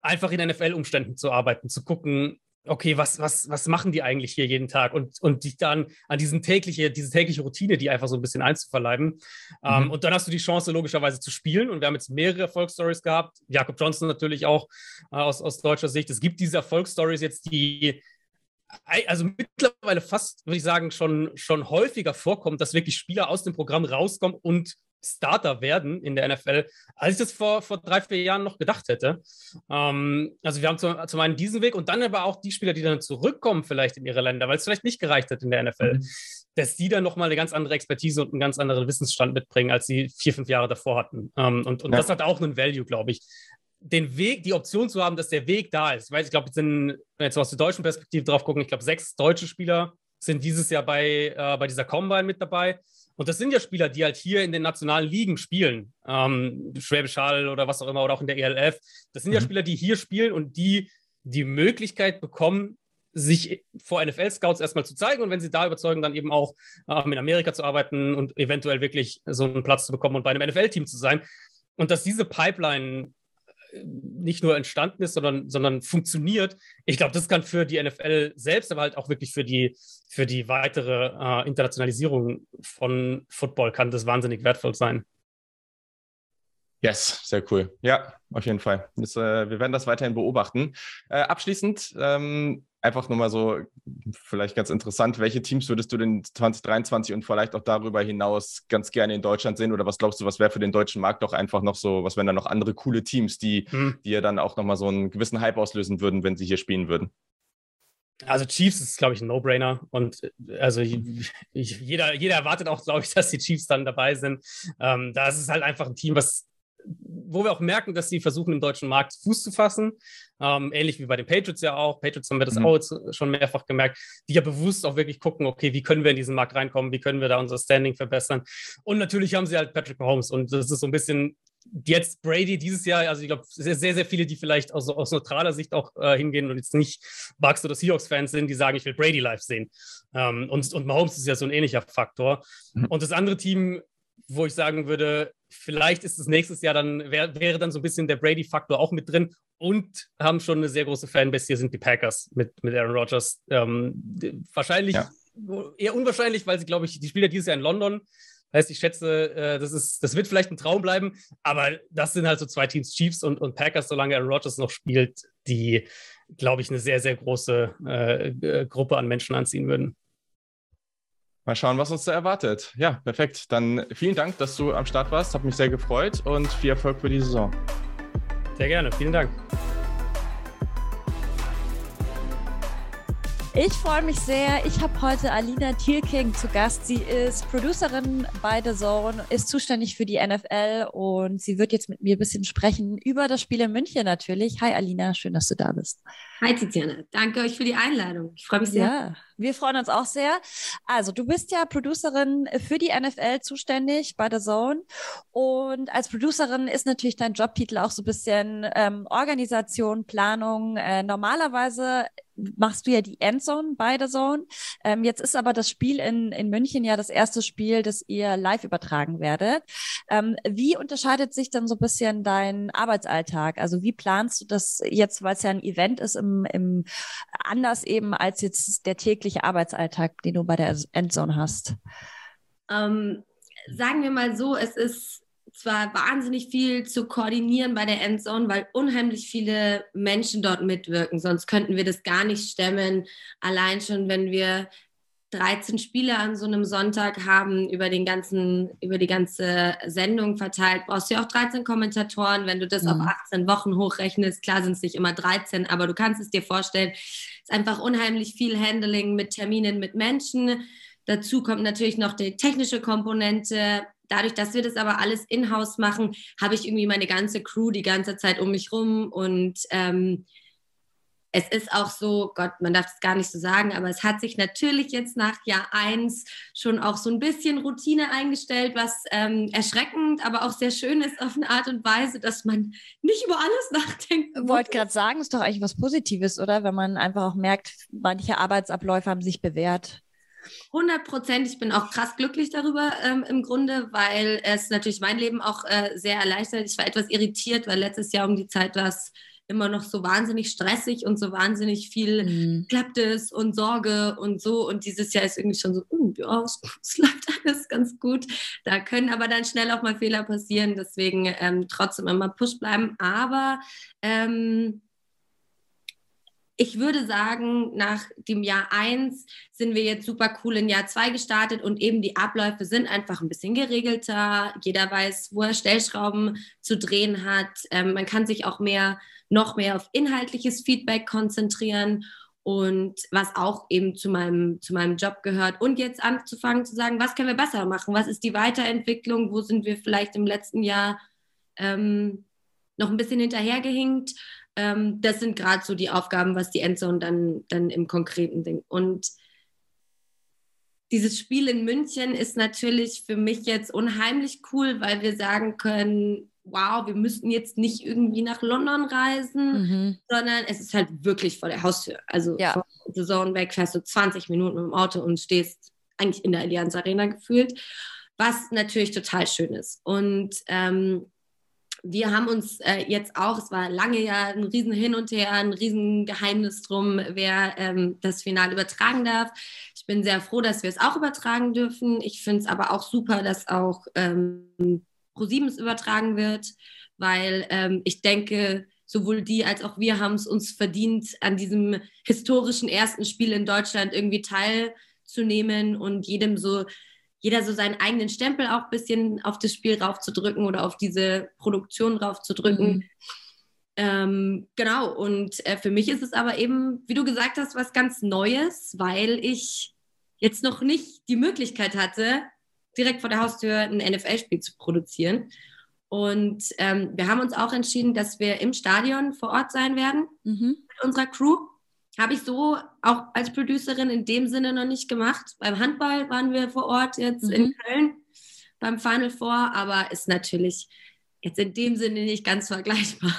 einfach in NFL-Umständen zu arbeiten, zu gucken, okay, was, was, was machen die eigentlich hier jeden Tag und, und dich dann an diesen tägliche, diese tägliche Routine, die einfach so ein bisschen einzuverleiben. Ähm, mhm. Ähm, und dann hast du die Chance, logischerweise zu spielen. Und wir haben jetzt mehrere Erfolgsstories gehabt. Jakob Johnson natürlich auch äh, aus, aus deutscher Sicht. Es gibt diese Erfolgsstories jetzt, die also mittlerweile fast, würde ich sagen, schon, schon häufiger vorkommt, dass wirklich Spieler aus dem Programm rauskommen und Starter werden in der NFL, als ich das vor, vor drei, vier Jahren noch gedacht hätte. Ähm, also wir haben zum, zum einen diesen Weg und dann aber auch die Spieler, die dann zurückkommen vielleicht in ihre Länder, weil es vielleicht nicht gereicht hat in der NFL, mhm. dass die dann nochmal eine ganz andere Expertise und einen ganz anderen Wissensstand mitbringen, als sie vier, fünf Jahre davor hatten. Ähm, und und ja. das hat auch einen Value, glaube ich. Den Weg, die Option zu haben, dass der Weg da ist. Weil ich glaube, wenn wir jetzt aus der deutschen Perspektive drauf gucken, ich glaube, sechs deutsche Spieler sind dieses Jahr bei, äh, bei dieser Combine mit dabei. Und das sind ja Spieler, die halt hier in den nationalen Ligen spielen. Ähm, Schwäbisch Hall oder was auch immer, oder auch in der ELF. Das sind mhm. ja Spieler, die hier spielen und die die Möglichkeit bekommen, sich vor NFL-Scouts erstmal zu zeigen und wenn sie da überzeugen, dann eben auch ähm, in Amerika zu arbeiten und eventuell wirklich so einen Platz zu bekommen und bei einem NFL-Team zu sein. Und dass diese Pipeline nicht nur entstanden ist, sondern, sondern funktioniert. Ich glaube, das kann für die NFL selbst, aber halt auch wirklich für die, für die weitere äh, Internationalisierung von Football kann das wahnsinnig wertvoll sein. Yes, sehr cool. Ja, auf jeden Fall. Das, äh, wir werden das weiterhin beobachten. Äh, abschließend, ähm, einfach nur mal so, vielleicht ganz interessant, welche Teams würdest du denn 2023 und vielleicht auch darüber hinaus ganz gerne in Deutschland sehen? Oder was glaubst du, was wäre für den deutschen Markt doch einfach noch so, was wären da noch andere coole Teams, die, hm. die ja dann auch nochmal so einen gewissen Hype auslösen würden, wenn sie hier spielen würden? Also Chiefs ist, glaube ich, ein No-Brainer. Und also ich, jeder, jeder erwartet auch, glaube ich, dass die Chiefs dann dabei sind. Ähm, da ist es halt einfach ein Team, was wo wir auch merken, dass sie versuchen, im deutschen Markt Fuß zu fassen. Ähm, ähnlich wie bei den Patriots ja auch. Patriots haben wir das mhm. auch schon mehrfach gemerkt, die ja bewusst auch wirklich gucken, okay, wie können wir in diesen Markt reinkommen, wie können wir da unser Standing verbessern. Und natürlich haben sie halt Patrick Mahomes und das ist so ein bisschen jetzt Brady dieses Jahr, also ich glaube, sehr, sehr, sehr viele, die vielleicht aus, aus neutraler Sicht auch äh, hingehen und jetzt nicht Bucks oder Seahawks-Fans sind, die sagen, ich will Brady live sehen. Ähm, und, und Mahomes ist ja so ein ähnlicher Faktor. Mhm. Und das andere Team, wo ich sagen würde, vielleicht ist es nächstes Jahr dann, wär, wäre dann so ein bisschen der Brady-Faktor auch mit drin und haben schon eine sehr große Fanbase. Hier sind die Packers mit, mit Aaron Rodgers. Ähm, wahrscheinlich, ja. eher unwahrscheinlich, weil sie, glaube ich, die Spieler dieses Jahr in London. Heißt, ich schätze, äh, das, ist, das wird vielleicht ein Traum bleiben, aber das sind halt so zwei Teams, Chiefs und, und Packers, solange Aaron Rodgers noch spielt, die, glaube ich, eine sehr, sehr große äh, Gruppe an Menschen anziehen würden. Mal schauen, was uns da erwartet. Ja, perfekt. Dann vielen Dank, dass du am Start warst. Hat mich sehr gefreut und viel Erfolg für die Saison. Sehr gerne. Vielen Dank. Ich freue mich sehr. Ich habe heute Alina Thielking zu Gast. Sie ist Producerin bei The Zone, ist zuständig für die NFL und sie wird jetzt mit mir ein bisschen sprechen über das Spiel in München natürlich. Hi Alina, schön, dass du da bist. Hi Tiziane, danke euch für die Einladung. Ich freue mich sehr. Ja, wir freuen uns auch sehr. Also, du bist ja Producerin für die NFL zuständig bei The Zone. Und als Producerin ist natürlich dein Jobtitel auch so ein bisschen ähm, Organisation, Planung. Äh, normalerweise machst du ja die Endzone bei The Zone. Ähm, jetzt ist aber das Spiel in, in München ja das erste Spiel, das ihr live übertragen werdet. Ähm, wie unterscheidet sich dann so ein bisschen dein Arbeitsalltag? Also wie planst du das jetzt, weil es ja ein Event ist im, im anders eben als jetzt der tägliche Arbeitsalltag, den du bei der Endzone hast? Ähm, sagen wir mal so, es ist zwar wahnsinnig viel zu koordinieren bei der Endzone, weil unheimlich viele Menschen dort mitwirken. Sonst könnten wir das gar nicht stemmen. Allein schon, wenn wir 13 Spiele an so einem Sonntag haben, über den ganzen, über die ganze Sendung verteilt, brauchst du ja auch 13 Kommentatoren. Wenn du das mhm. auf 18 Wochen hochrechnest, klar sind es nicht immer 13, aber du kannst es dir vorstellen, es ist einfach unheimlich viel Handling mit Terminen, mit Menschen. Dazu kommt natürlich noch die technische Komponente. Dadurch, dass wir das aber alles in-house machen, habe ich irgendwie meine ganze Crew die ganze Zeit um mich rum und ähm, es ist auch so, Gott, man darf es gar nicht so sagen, aber es hat sich natürlich jetzt nach Jahr 1 schon auch so ein bisschen Routine eingestellt, was ähm, erschreckend, aber auch sehr schön ist auf eine Art und Weise, dass man nicht über alles [laughs] nachdenkt. Ich wollte gerade sagen, ist doch eigentlich was Positives, oder? Wenn man einfach auch merkt, manche Arbeitsabläufe haben sich bewährt. 100 Prozent. Ich bin auch krass glücklich darüber ähm, im Grunde, weil es natürlich mein Leben auch äh, sehr erleichtert. Ich war etwas irritiert, weil letztes Jahr um die Zeit war es immer noch so wahnsinnig stressig und so wahnsinnig viel mhm. klappt es und Sorge und so. Und dieses Jahr ist irgendwie schon so, uh, ja, es, läuft [laughs] alles ganz gut. Da können aber dann schnell auch mal Fehler passieren. Deswegen ähm, trotzdem immer Push bleiben. Aber ähm, ich würde sagen, nach dem Jahr 1 sind wir jetzt super cool in Jahr 2 gestartet und eben die Abläufe sind einfach ein bisschen geregelter. Jeder weiß, wo er Stellschrauben zu drehen hat. Ähm, man kann sich auch mehr noch mehr auf inhaltliches Feedback konzentrieren und was auch eben zu meinem, zu meinem Job gehört. Und jetzt anzufangen zu sagen, was können wir besser machen? Was ist die Weiterentwicklung? Wo sind wir vielleicht im letzten Jahr ähm, noch ein bisschen hinterhergehinkt? Ähm, das sind gerade so die Aufgaben, was die Endzone dann, dann im konkreten Ding. Und dieses Spiel in München ist natürlich für mich jetzt unheimlich cool, weil wir sagen können, wow, wir müssten jetzt nicht irgendwie nach London reisen, mhm. sondern es ist halt wirklich vor der Haustür. Also ja. von Zone weg fährst du 20 Minuten dem Auto und stehst eigentlich in der Allianz Arena gefühlt, was natürlich total schön ist. Und ähm, wir haben uns äh, jetzt auch, es war lange ja ein riesen Hin und Her, ein riesen Geheimnis drum, wer ähm, das Finale übertragen darf. Ich bin sehr froh, dass wir es auch übertragen dürfen. Ich finde es aber auch super, dass auch ähm, ProSieben übertragen wird, weil ähm, ich denke, sowohl die als auch wir haben es uns verdient, an diesem historischen ersten Spiel in Deutschland irgendwie teilzunehmen und jedem so, jeder so seinen eigenen Stempel auch ein bisschen auf das Spiel raufzudrücken oder auf diese Produktion raufzudrücken. Mhm. Ähm, genau, und äh, für mich ist es aber eben, wie du gesagt hast, was ganz Neues, weil ich jetzt noch nicht die Möglichkeit hatte, direkt vor der Haustür ein NFL-Spiel zu produzieren. Und ähm, wir haben uns auch entschieden, dass wir im Stadion vor Ort sein werden mhm. mit unserer Crew. Habe ich so auch als Producerin in dem Sinne noch nicht gemacht. Beim Handball waren wir vor Ort jetzt mhm. in Köln beim Final Four, aber ist natürlich jetzt in dem Sinne nicht ganz vergleichbar.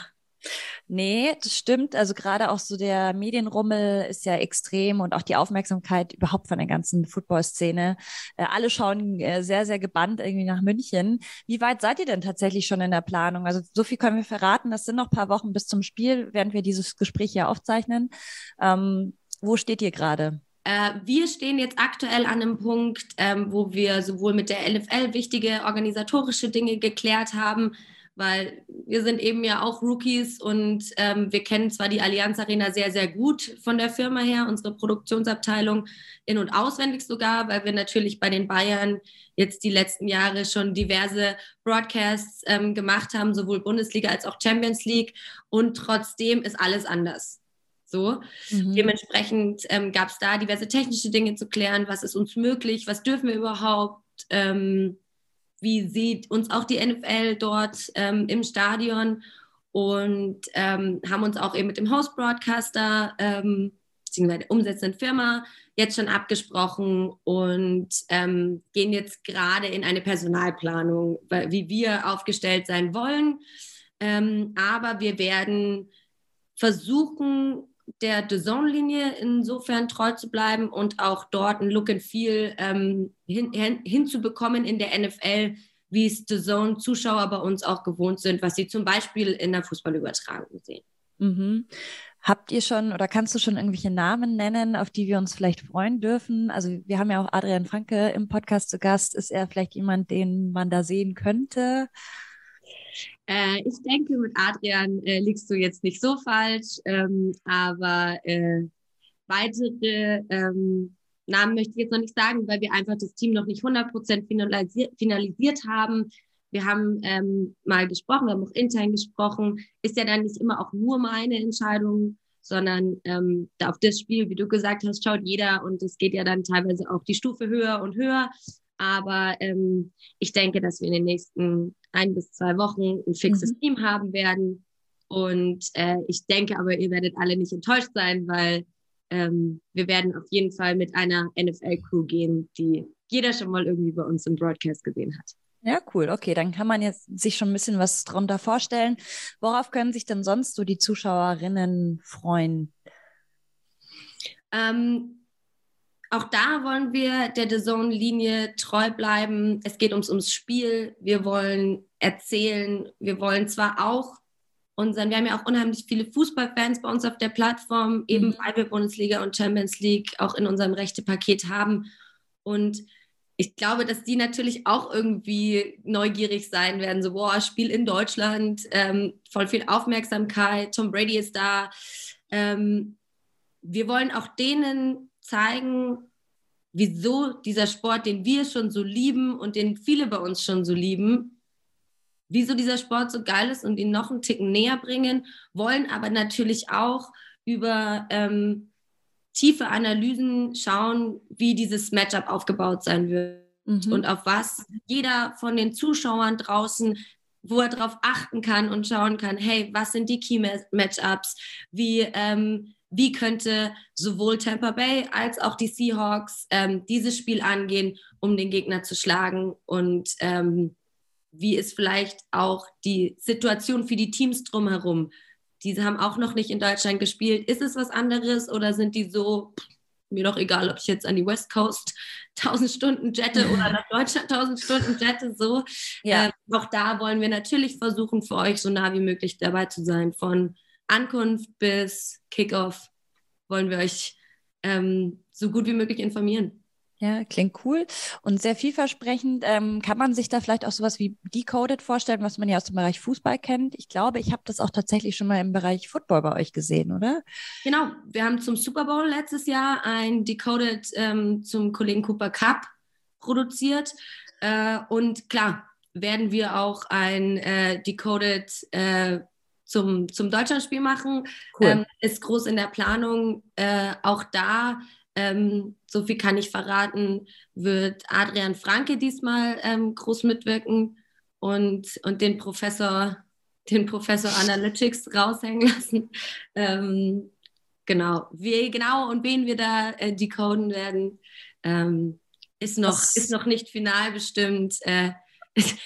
Nee, das stimmt. Also gerade auch so der Medienrummel ist ja extrem und auch die Aufmerksamkeit überhaupt von der ganzen Football-Szene. Äh, alle schauen äh, sehr, sehr gebannt irgendwie nach München. Wie weit seid ihr denn tatsächlich schon in der Planung? Also so viel können wir verraten. Das sind noch ein paar Wochen bis zum Spiel, während wir dieses Gespräch hier aufzeichnen. Ähm, wo steht ihr gerade? Äh, wir stehen jetzt aktuell an einem Punkt, ähm, wo wir sowohl mit der LFL wichtige organisatorische Dinge geklärt haben, weil wir sind eben ja auch Rookies und ähm, wir kennen zwar die Allianz Arena sehr, sehr gut von der Firma her, unsere Produktionsabteilung in- und auswendig sogar, weil wir natürlich bei den Bayern jetzt die letzten Jahre schon diverse Broadcasts ähm, gemacht haben, sowohl Bundesliga als auch Champions League und trotzdem ist alles anders. So. Mhm. Dementsprechend ähm, gab es da diverse technische Dinge zu klären. Was ist uns möglich? Was dürfen wir überhaupt? Ähm, wie sieht uns auch die NFL dort ähm, im Stadion und ähm, haben uns auch eben mit dem Host-Broadcaster ähm, beziehungsweise umsetzenden Firma jetzt schon abgesprochen und ähm, gehen jetzt gerade in eine Personalplanung, wie wir aufgestellt sein wollen. Ähm, aber wir werden versuchen, der The Zone-Linie insofern treu zu bleiben und auch dort ein Look and Feel ähm, hin, hin, hinzubekommen in der NFL, wie es The Zone-Zuschauer bei uns auch gewohnt sind, was sie zum Beispiel in der Fußballübertragung sehen. Mhm. Habt ihr schon oder kannst du schon irgendwelche Namen nennen, auf die wir uns vielleicht freuen dürfen? Also wir haben ja auch Adrian Franke im Podcast zu Gast. Ist er vielleicht jemand, den man da sehen könnte? Äh, ich denke, mit Adrian äh, liegst du jetzt nicht so falsch, ähm, aber äh, weitere ähm, Namen möchte ich jetzt noch nicht sagen, weil wir einfach das Team noch nicht 100% finalisiert, finalisiert haben. Wir haben ähm, mal gesprochen, wir haben auch intern gesprochen. Ist ja dann nicht immer auch nur meine Entscheidung, sondern ähm, auf das Spiel, wie du gesagt hast, schaut jeder und es geht ja dann teilweise auch die Stufe höher und höher. Aber ähm, ich denke, dass wir in den nächsten ein bis zwei Wochen ein fixes mhm. Team haben werden. Und äh, ich denke aber, ihr werdet alle nicht enttäuscht sein, weil ähm, wir werden auf jeden Fall mit einer NFL-Crew gehen, die jeder schon mal irgendwie bei uns im Broadcast gesehen hat. Ja, cool. Okay, dann kann man jetzt sich schon ein bisschen was drunter vorstellen. Worauf können sich denn sonst so die Zuschauerinnen freuen? Ähm, auch da wollen wir der The Zone-Linie treu bleiben. Es geht uns ums Spiel. Wir wollen erzählen. Wir wollen zwar auch unseren, wir haben ja auch unheimlich viele Fußballfans bei uns auf der Plattform, eben mhm. weil wir Bundesliga und Champions League auch in unserem Rechte-Paket haben. Und ich glaube, dass die natürlich auch irgendwie neugierig sein werden. So, boah, Spiel in Deutschland, ähm, voll viel Aufmerksamkeit, Tom Brady ist da. Ähm, wir wollen auch denen zeigen, wieso dieser Sport, den wir schon so lieben und den viele bei uns schon so lieben, wieso dieser Sport so geil ist und ihn noch einen Ticken näher bringen, wollen aber natürlich auch über ähm, tiefe Analysen schauen, wie dieses Matchup aufgebaut sein wird mhm. und auf was jeder von den Zuschauern draußen wo er darauf achten kann und schauen kann, hey, was sind die Key-Matchups? Wie, ähm, wie könnte sowohl Tampa Bay als auch die Seahawks ähm, dieses Spiel angehen, um den Gegner zu schlagen? Und ähm, wie ist vielleicht auch die Situation für die Teams drumherum? Diese haben auch noch nicht in Deutschland gespielt. Ist es was anderes oder sind die so, mir doch egal, ob ich jetzt an die West Coast 1000 Stunden jette oder nach [laughs] Deutschland 1000 Stunden jette, so. Ja. Ähm, auch da wollen wir natürlich versuchen, für euch so nah wie möglich dabei zu sein. Von Ankunft bis Kickoff wollen wir euch ähm, so gut wie möglich informieren. Ja, klingt cool und sehr vielversprechend. Ähm, kann man sich da vielleicht auch sowas wie Decoded vorstellen, was man ja aus dem Bereich Fußball kennt? Ich glaube, ich habe das auch tatsächlich schon mal im Bereich Football bei euch gesehen, oder? Genau, wir haben zum Super Bowl letztes Jahr ein Decoded ähm, zum Kollegen Cooper Cup produziert. Äh, und klar, werden wir auch ein äh, Decoded äh, zum, zum Deutschlandspiel machen. Cool. Ähm, ist groß in der Planung. Äh, auch da ähm, so viel kann ich verraten, wird Adrian Franke diesmal ähm, groß mitwirken und, und den Professor, den Professor Analytics raushängen lassen. Ähm, genau, wie genau und wen wir da äh, decoden werden, ähm, ist, noch, ist noch nicht final bestimmt. Äh,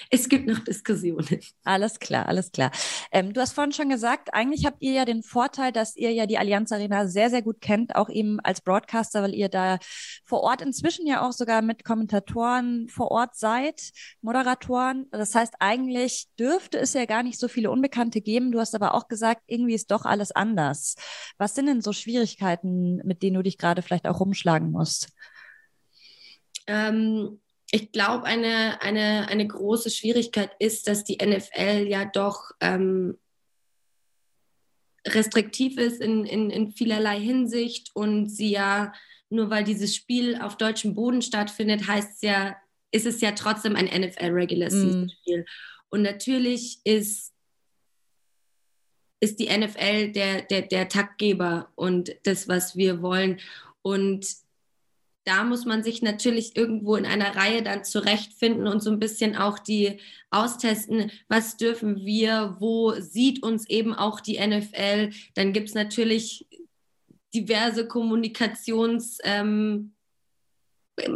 es gibt noch Diskussionen. Alles klar, alles klar. Ähm, du hast vorhin schon gesagt, eigentlich habt ihr ja den Vorteil, dass ihr ja die Allianz Arena sehr, sehr gut kennt, auch eben als Broadcaster, weil ihr da vor Ort inzwischen ja auch sogar mit Kommentatoren vor Ort seid, Moderatoren. Das heißt, eigentlich dürfte es ja gar nicht so viele Unbekannte geben. Du hast aber auch gesagt, irgendwie ist doch alles anders. Was sind denn so Schwierigkeiten, mit denen du dich gerade vielleicht auch rumschlagen musst? Ähm, ich glaube, eine, eine, eine große Schwierigkeit ist, dass die NFL ja doch ähm, restriktiv ist in, in, in vielerlei Hinsicht und sie ja, nur weil dieses Spiel auf deutschem Boden stattfindet, heißt es ja, ist es ja trotzdem ein NFL-Regular Season Spiel. Mm. Und natürlich ist, ist die NFL der, der, der Taktgeber und das, was wir wollen. Und da muss man sich natürlich irgendwo in einer Reihe dann zurechtfinden und so ein bisschen auch die austesten, was dürfen wir, wo sieht uns eben auch die NFL. Dann gibt es natürlich diverse Kommunikations- ähm,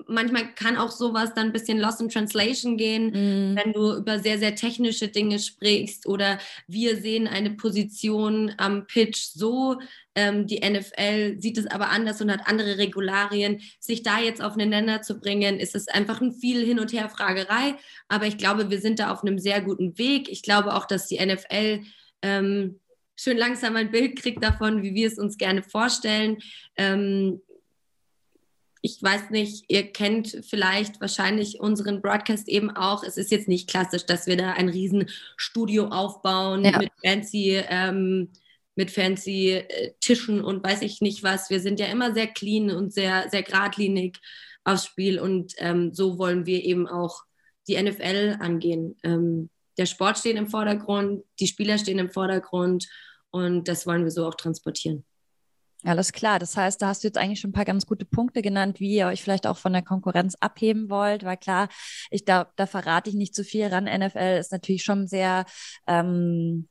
manchmal kann auch sowas dann ein bisschen lost in translation gehen, mm. wenn du über sehr, sehr technische Dinge sprichst oder wir sehen eine Position am Pitch so, ähm, die NFL sieht es aber anders und hat andere Regularien. Sich da jetzt auf einen Nenner zu bringen, ist es einfach ein viel Hin- und Her-Fragerei. Aber ich glaube, wir sind da auf einem sehr guten Weg. Ich glaube auch, dass die NFL ähm, schön langsam ein Bild kriegt davon, wie wir es uns gerne vorstellen. Ähm, ich weiß nicht, ihr kennt vielleicht wahrscheinlich unseren Broadcast eben auch. Es ist jetzt nicht klassisch, dass wir da ein Riesenstudio aufbauen ja. mit fancy ähm, mit fancy äh, Tischen und weiß ich nicht was. Wir sind ja immer sehr clean und sehr, sehr geradlinig aufs Spiel und ähm, so wollen wir eben auch die NFL angehen. Ähm, der Sport steht im Vordergrund, die Spieler stehen im Vordergrund und das wollen wir so auch transportieren. Alles klar. Das heißt, da hast du jetzt eigentlich schon ein paar ganz gute Punkte genannt, wie ihr euch vielleicht auch von der Konkurrenz abheben wollt. Weil klar, ich da, da verrate ich nicht zu viel ran. NFL ist natürlich schon sehr ähm,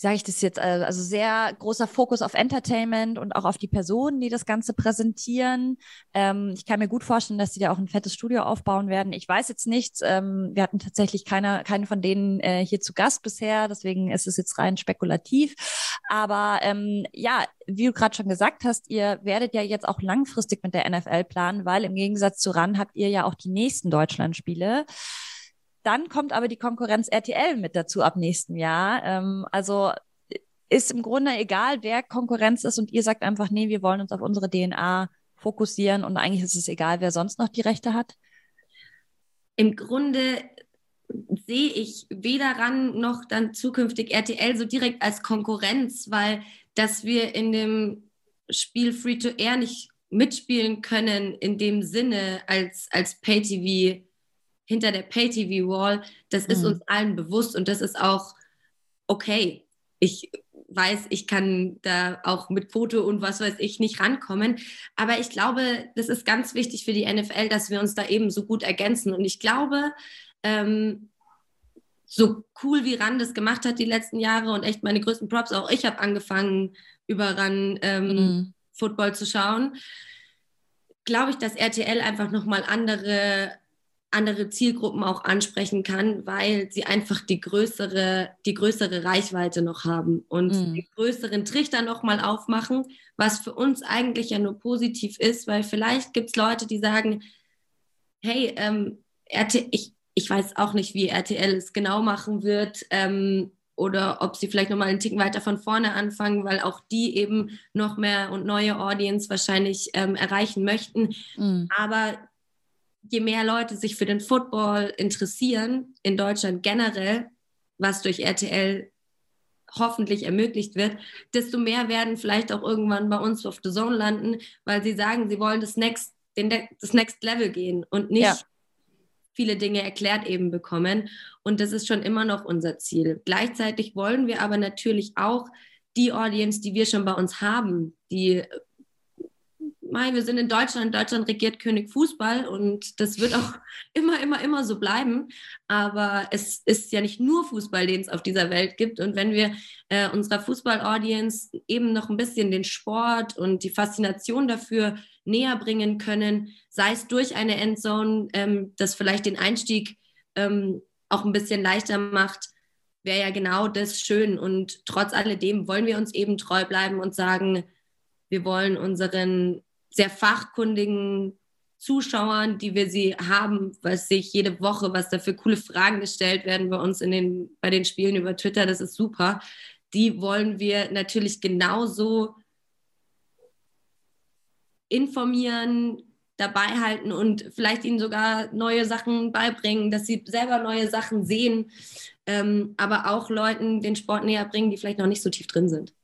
wie sage ich das jetzt, äh, also sehr großer Fokus auf Entertainment und auch auf die Personen, die das Ganze präsentieren. Ähm, ich kann mir gut vorstellen, dass sie da auch ein fettes Studio aufbauen werden. Ich weiß jetzt nichts. Ähm, wir hatten tatsächlich keiner, keinen von denen äh, hier zu Gast bisher, deswegen ist es jetzt rein spekulativ. Aber ähm, ja, wie du gerade schon gesagt hast, ihr werdet ja jetzt auch langfristig mit der NFL planen, weil im Gegensatz zu RAN habt ihr ja auch die nächsten Deutschlandspiele. Dann kommt aber die Konkurrenz RTL mit dazu ab nächsten Jahr. Ähm, also ist im Grunde egal, wer Konkurrenz ist und ihr sagt einfach, nee, wir wollen uns auf unsere DNA fokussieren und eigentlich ist es egal, wer sonst noch die Rechte hat? Im Grunde sehe ich weder ran noch dann zukünftig RTL so direkt als Konkurrenz, weil dass wir in dem Spiel Free to Air nicht mitspielen können in dem Sinne als, als Pay-TV hinter der Pay-TV-Wall, das ist mhm. uns allen bewusst und das ist auch okay. Ich weiß, ich kann da auch mit Foto und was weiß ich nicht rankommen. Aber ich glaube, das ist ganz wichtig für die NFL, dass wir uns da eben so gut ergänzen. Und ich glaube, ähm, so cool wie RAN das gemacht hat die letzten Jahre und echt meine größten Props, auch ich habe angefangen, über RAN ähm, mhm. Football zu schauen, glaube ich, dass RTL einfach nochmal andere andere Zielgruppen auch ansprechen kann, weil sie einfach die größere, die größere Reichweite noch haben und mhm. den größeren Trichter nochmal aufmachen, was für uns eigentlich ja nur positiv ist, weil vielleicht gibt es Leute, die sagen, hey, ähm, RTL, ich, ich weiß auch nicht, wie RTL es genau machen wird ähm, oder ob sie vielleicht nochmal einen Ticken weiter von vorne anfangen, weil auch die eben noch mehr und neue Audience wahrscheinlich ähm, erreichen möchten. Mhm. Aber je mehr Leute sich für den Football interessieren, in Deutschland generell, was durch RTL hoffentlich ermöglicht wird, desto mehr werden vielleicht auch irgendwann bei uns auf The Zone landen, weil sie sagen, sie wollen das Next, den, das Next Level gehen und nicht ja. Viele Dinge erklärt eben bekommen. Und das ist schon immer noch unser Ziel. Gleichzeitig wollen wir aber natürlich auch die Audience, die wir schon bei uns haben, die Mai, wir sind in Deutschland, Deutschland regiert König Fußball und das wird auch [laughs] immer, immer, immer so bleiben. Aber es ist ja nicht nur Fußball, den es auf dieser Welt gibt. Und wenn wir äh, unserer Fußball-Audience eben noch ein bisschen den Sport und die Faszination dafür näher bringen können, sei es durch eine Endzone, ähm, das vielleicht den Einstieg ähm, auch ein bisschen leichter macht, wäre ja genau das schön. Und trotz alledem wollen wir uns eben treu bleiben und sagen, wir wollen unseren sehr fachkundigen Zuschauern, die wir sie haben, was sich jede Woche, was da für coole Fragen gestellt werden bei uns in den, bei den Spielen über Twitter, das ist super. Die wollen wir natürlich genauso informieren, dabei halten und vielleicht ihnen sogar neue Sachen beibringen, dass sie selber neue Sachen sehen, ähm, aber auch Leuten den Sport näher bringen, die vielleicht noch nicht so tief drin sind.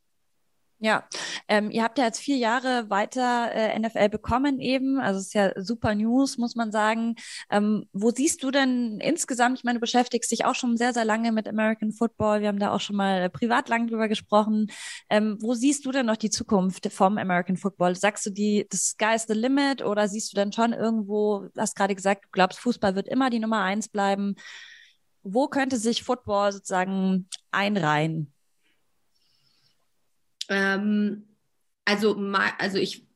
Ja, ähm, ihr habt ja jetzt vier Jahre weiter äh, NFL bekommen eben, also es ist ja super News, muss man sagen. Ähm, wo siehst du denn insgesamt, ich meine, du beschäftigst dich auch schon sehr, sehr lange mit American Football, wir haben da auch schon mal äh, privat lang drüber gesprochen. Ähm, wo siehst du denn noch die Zukunft vom American Football? Sagst du, die, the sky is the limit oder siehst du dann schon irgendwo, hast gerade gesagt, du glaubst, Fußball wird immer die Nummer eins bleiben. Wo könnte sich Football sozusagen einreihen? Ähm, also, also ich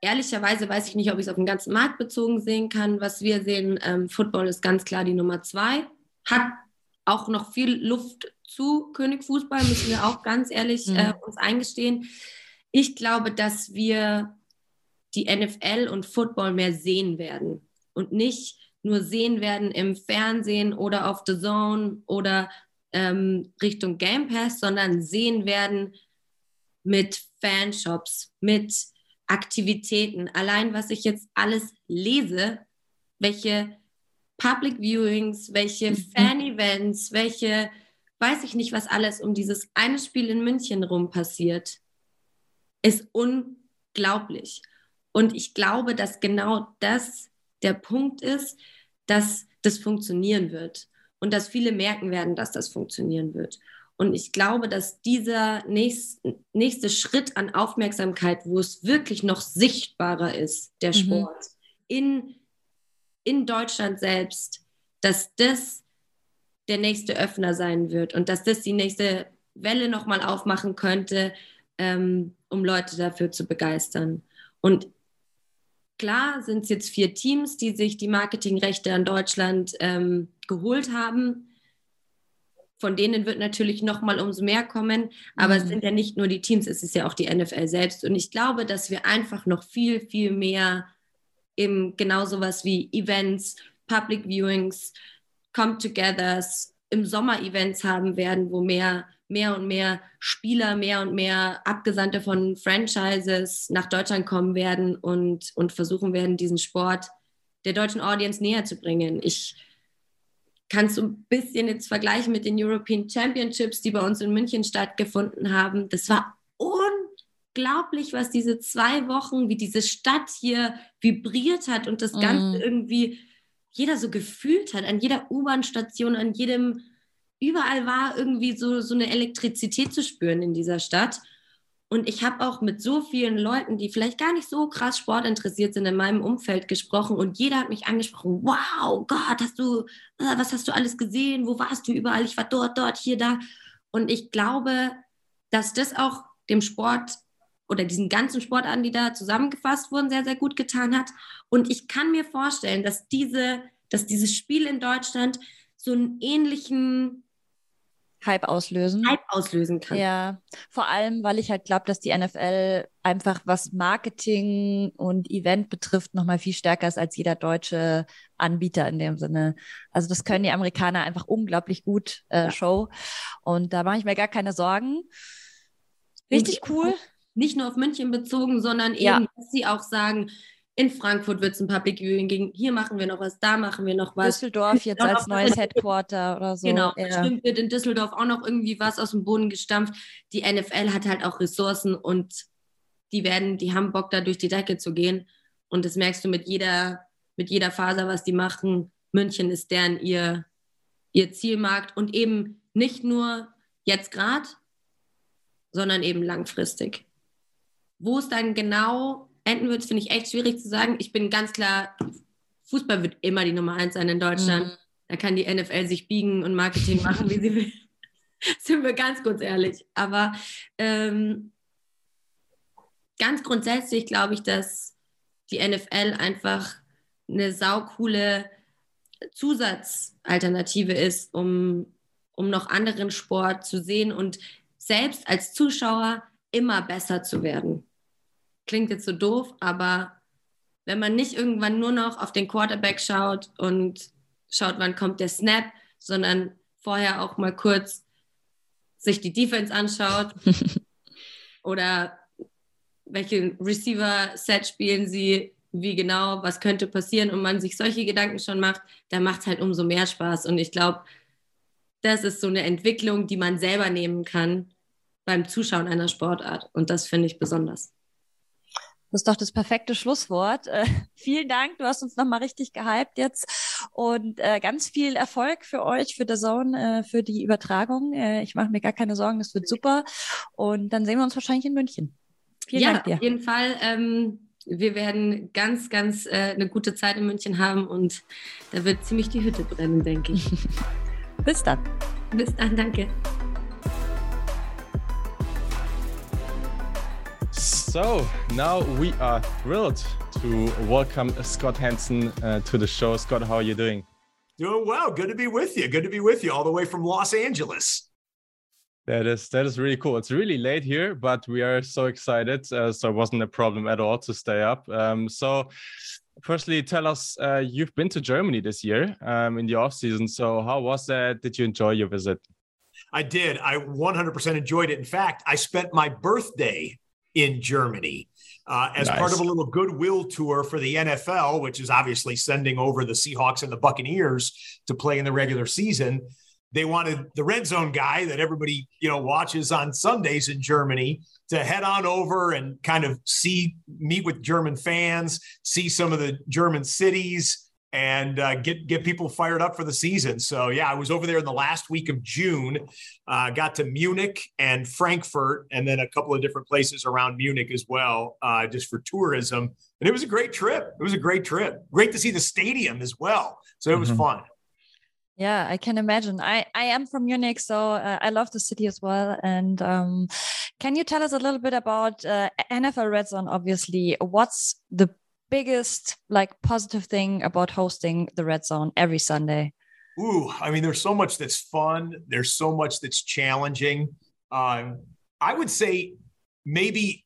ehrlicherweise weiß ich nicht, ob ich es auf den ganzen Markt bezogen sehen kann. Was wir sehen, ähm, Football ist ganz klar die Nummer zwei. Hat auch noch viel Luft zu König Fußball, müssen wir auch ganz ehrlich mhm. äh, uns eingestehen. Ich glaube, dass wir die NFL und Football mehr sehen werden und nicht nur sehen werden im Fernsehen oder auf The Zone oder ähm, Richtung Game Pass, sondern sehen werden mit Fanshops, mit Aktivitäten. Allein was ich jetzt alles lese, welche Public Viewings, welche mhm. Fan-Events, welche weiß ich nicht, was alles um dieses eine Spiel in München rum passiert, ist unglaublich. Und ich glaube, dass genau das der Punkt ist, dass das funktionieren wird und dass viele merken werden, dass das funktionieren wird. Und ich glaube, dass dieser nächste, nächste Schritt an Aufmerksamkeit, wo es wirklich noch sichtbarer ist, der mhm. Sport in, in Deutschland selbst, dass das der nächste Öffner sein wird und dass das die nächste Welle nochmal aufmachen könnte, ähm, um Leute dafür zu begeistern. Und klar sind es jetzt vier Teams, die sich die Marketingrechte an Deutschland ähm, geholt haben. Von denen wird natürlich noch mal umso mehr kommen. Aber mhm. es sind ja nicht nur die Teams, es ist ja auch die NFL selbst. Und ich glaube, dass wir einfach noch viel, viel mehr eben genau sowas wie Events, Public Viewings, Come-togethers, im Sommer Events haben werden, wo mehr, mehr und mehr Spieler, mehr und mehr Abgesandte von Franchises nach Deutschland kommen werden und, und versuchen werden, diesen Sport der deutschen Audience näher zu bringen. Ich kann es so ein bisschen jetzt vergleichen mit den European Championships, die bei uns in München stattgefunden haben. Das war unglaublich, was diese zwei Wochen, wie diese Stadt hier vibriert hat und das Ganze mm. irgendwie jeder so gefühlt hat, an jeder U-Bahn-Station, an jedem, überall war irgendwie so, so eine Elektrizität zu spüren in dieser Stadt. Und ich habe auch mit so vielen Leuten, die vielleicht gar nicht so krass sportinteressiert sind, in meinem Umfeld gesprochen. Und jeder hat mich angesprochen, wow, Gott, hast du, äh, was hast du alles gesehen? Wo warst du überall? Ich war dort, dort, hier, da. Und ich glaube, dass das auch dem Sport oder diesen ganzen Sportarten, die da zusammengefasst wurden, sehr, sehr gut getan hat. Und ich kann mir vorstellen, dass, diese, dass dieses Spiel in Deutschland so einen ähnlichen Hype auslösen. Hype auslösen kann. Ja, vor allem, weil ich halt glaube, dass die NFL einfach was Marketing und Event betrifft nochmal viel stärker ist als jeder deutsche Anbieter in dem Sinne. Also das können die Amerikaner einfach unglaublich gut äh, ja. Show und da mache ich mir gar keine Sorgen. Richtig cool nicht nur auf München bezogen, sondern eben, ja. dass sie auch sagen, in Frankfurt wird es ein Public Viewing geben, hier machen wir noch was, da machen wir noch was. Düsseldorf jetzt als neues Headquarter oder so. Genau, ja. bestimmt wird in Düsseldorf auch noch irgendwie was aus dem Boden gestampft. Die NFL hat halt auch Ressourcen und die werden, die haben Bock, da durch die Decke zu gehen. Und das merkst du mit jeder, mit jeder Faser, was die machen. München ist deren ihr, ihr Zielmarkt und eben nicht nur jetzt gerade, sondern eben langfristig. Wo es dann genau enden wird, finde ich echt schwierig zu sagen. Ich bin ganz klar, Fußball wird immer die Nummer eins sein in Deutschland. Mhm. Da kann die NFL sich biegen und Marketing machen, wie sie will. [laughs] Sind wir ganz kurz ehrlich. Aber ähm, ganz grundsätzlich glaube ich, dass die NFL einfach eine saukoole Zusatzalternative ist, um, um noch anderen Sport zu sehen und selbst als Zuschauer immer besser zu werden klingt jetzt so doof, aber wenn man nicht irgendwann nur noch auf den Quarterback schaut und schaut, wann kommt der Snap, sondern vorher auch mal kurz sich die Defense anschaut [laughs] oder welche Receiver-Set spielen sie, wie genau, was könnte passieren und man sich solche Gedanken schon macht, dann macht es halt umso mehr Spaß. Und ich glaube, das ist so eine Entwicklung, die man selber nehmen kann beim Zuschauen einer Sportart. Und das finde ich besonders. Das ist doch das perfekte Schlusswort. Äh, [laughs] vielen Dank, du hast uns nochmal richtig gehypt jetzt und äh, ganz viel Erfolg für euch, für der Zone, äh, für die Übertragung. Äh, ich mache mir gar keine Sorgen, das wird super und dann sehen wir uns wahrscheinlich in München. Vielen ja, Dank dir. auf jeden Fall. Ähm, wir werden ganz, ganz äh, eine gute Zeit in München haben und da wird ziemlich die Hütte brennen, denke ich. [laughs] Bis dann. Bis dann, danke. So now we are thrilled to welcome Scott Hansen uh, to the show. Scott, how are you doing? Doing well. Good to be with you. Good to be with you all the way from Los Angeles. That is that is really cool. It's really late here, but we are so excited. Uh, so it wasn't a problem at all to stay up. Um, so, firstly, tell us uh, you've been to Germany this year um, in the off season. So how was that? Did you enjoy your visit? I did. I 100% enjoyed it. In fact, I spent my birthday in Germany. Uh, as nice. part of a little goodwill tour for the NFL, which is obviously sending over the Seahawks and the Buccaneers to play in the regular season. they wanted the red zone guy that everybody you know watches on Sundays in Germany to head on over and kind of see meet with German fans, see some of the German cities, and uh, get get people fired up for the season. So yeah, I was over there in the last week of June. Uh, got to Munich and Frankfurt, and then a couple of different places around Munich as well, uh, just for tourism. And it was a great trip. It was a great trip. Great to see the stadium as well. So it was mm-hmm. fun. Yeah, I can imagine. I, I am from Munich, so uh, I love the city as well. And um, can you tell us a little bit about uh, NFL Red Zone? Obviously, what's the biggest like positive thing about hosting the Red Zone every Sunday? Ooh, I mean, there's so much that's fun. There's so much that's challenging. Um, I would say maybe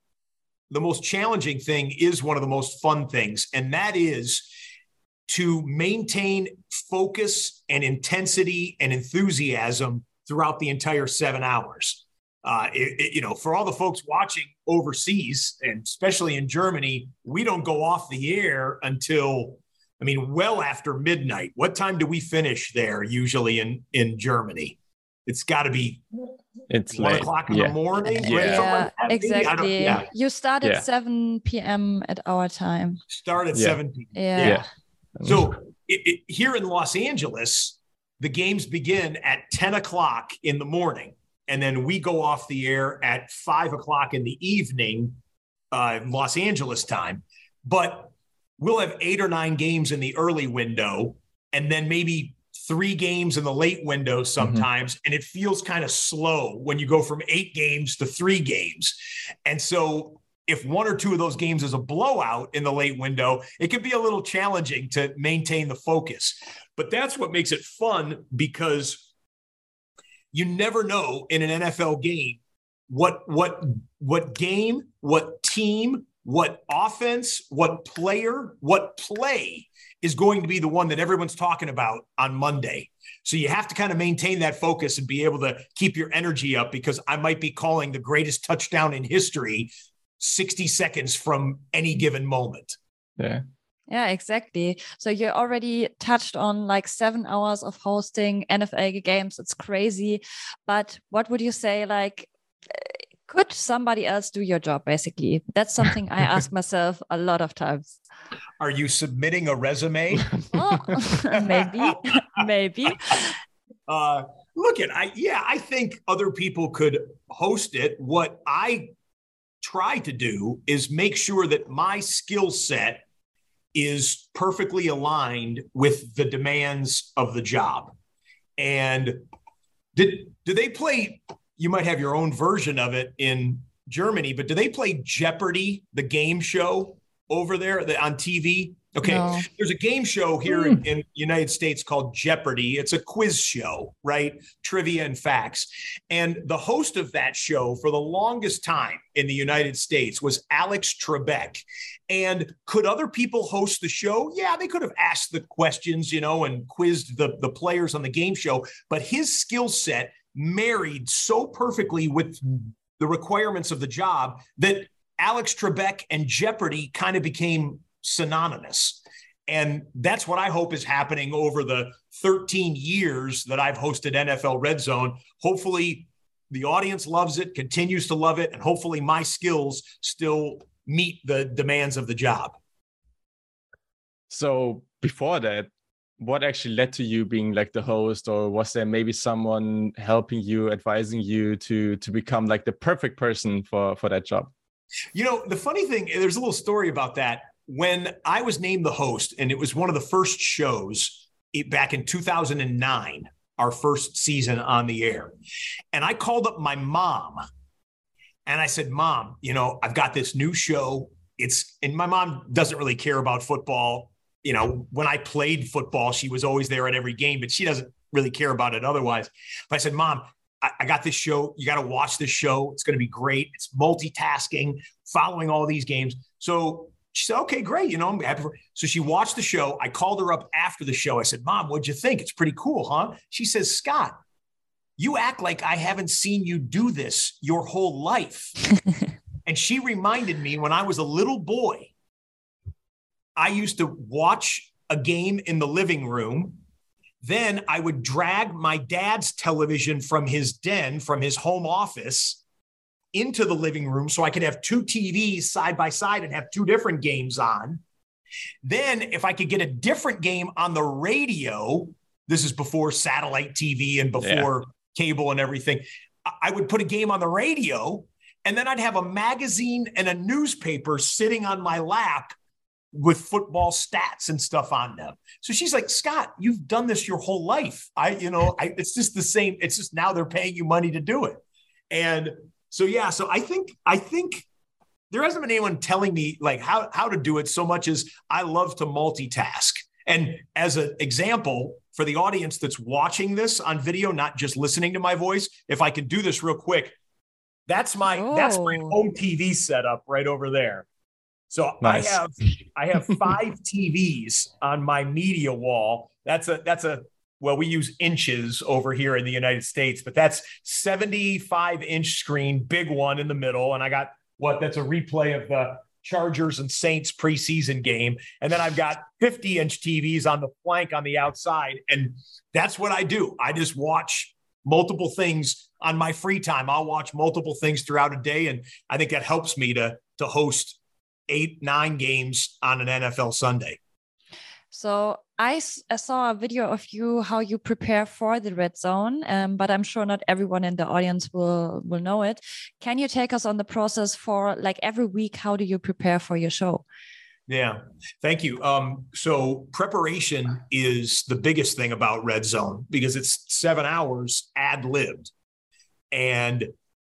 the most challenging thing is one of the most fun things, and that is to maintain focus and intensity and enthusiasm throughout the entire seven hours. Uh, it, it, you know, for all the folks watching overseas, and especially in Germany, we don't go off the air until, I mean, well after midnight. What time do we finish there usually in in Germany? It's got to be it's one late. o'clock in yeah. the morning. Yeah, right? exactly. Yeah. You start at yeah. 7 p.m. at our time. Start at 7 p.m. Yeah. So it, it, here in Los Angeles, the games begin at 10 o'clock in the morning. And then we go off the air at five o'clock in the evening, uh, Los Angeles time. But we'll have eight or nine games in the early window and then maybe three games in the late window mm-hmm. sometimes. Mm-hmm. And it feels kind of slow when you go from eight games to three games. And so if one or two of those games is a blowout in the late window, it can be a little challenging to maintain the focus. But that's what makes it fun because you never know in an NFL game what what what game, what team, what offense, what player, what play is going to be the one that everyone's talking about on Monday. So you have to kind of maintain that focus and be able to keep your energy up because I might be calling the greatest touchdown in history 60 seconds from any given moment. Yeah. Yeah, exactly. So you already touched on like seven hours of hosting NFL games. It's crazy. But what would you say, like, could somebody else do your job basically that's something i ask [laughs] myself a lot of times are you submitting a resume [laughs] oh, [laughs] maybe maybe uh, look at i yeah i think other people could host it what i try to do is make sure that my skill set is perfectly aligned with the demands of the job. And did do they play? You might have your own version of it in Germany, but do they play Jeopardy, the game show over there on TV? Okay. No. There's a game show here mm. in, in United States called Jeopardy. It's a quiz show, right? Trivia and facts. And the host of that show for the longest time in the United States was Alex Trebek. And could other people host the show? Yeah, they could have asked the questions, you know, and quizzed the, the players on the game show. But his skill set married so perfectly with the requirements of the job that Alex Trebek and Jeopardy kind of became synonymous. And that's what I hope is happening over the 13 years that I've hosted NFL Red Zone. Hopefully, the audience loves it, continues to love it, and hopefully, my skills still meet the demands of the job. So, before that, what actually led to you being like the host or was there maybe someone helping you advising you to to become like the perfect person for for that job you know the funny thing there's a little story about that when I was named the host, and it was one of the first shows back in 2009, our first season on the air, and I called up my mom and I said, Mom, you know, I've got this new show. It's, and my mom doesn't really care about football. You know, when I played football, she was always there at every game, but she doesn't really care about it otherwise. But I said, Mom, I, I got this show. You got to watch this show. It's going to be great. It's multitasking, following all these games. So she said, okay, great. You know, I'm happy for So she watched the show. I called her up after the show. I said, Mom, what'd you think? It's pretty cool, huh? She says, Scott, you act like I haven't seen you do this your whole life. [laughs] and she reminded me when I was a little boy, I used to watch a game in the living room. then I would drag my dad's television from his den, from his home office into the living room so I could have two TVs side by side and have two different games on. Then, if I could get a different game on the radio, this is before satellite TV and before yeah. cable and everything, I would put a game on the radio and then I'd have a magazine and a newspaper sitting on my lap with football stats and stuff on them. So she's like, Scott, you've done this your whole life. I, you know, I, it's just the same. It's just now they're paying you money to do it. And so, yeah, so I think, I think there hasn't been anyone telling me like how, how to do it so much as I love to multitask. And as an example for the audience that's watching this on video, not just listening to my voice, if I can do this real quick, that's my oh. that's my oh. home TV setup right over there. So nice. I have I have five TVs on my media wall. That's a that's a well, we use inches over here in the United States, but that's 75 inch screen, big one in the middle. And I got what that's a replay of the Chargers and Saints preseason game. And then I've got 50 inch TVs on the flank on the outside. And that's what I do. I just watch multiple things on my free time. I'll watch multiple things throughout a day. And I think that helps me to, to host eight, nine games on an NFL Sunday. So I, I, saw a video of you how you prepare for the red zone, um, but I'm sure not everyone in the audience will will know it. Can you take us on the process for like every week? How do you prepare for your show? Yeah, thank you. Um, so preparation is the biggest thing about red zone because it's seven hours ad libbed, and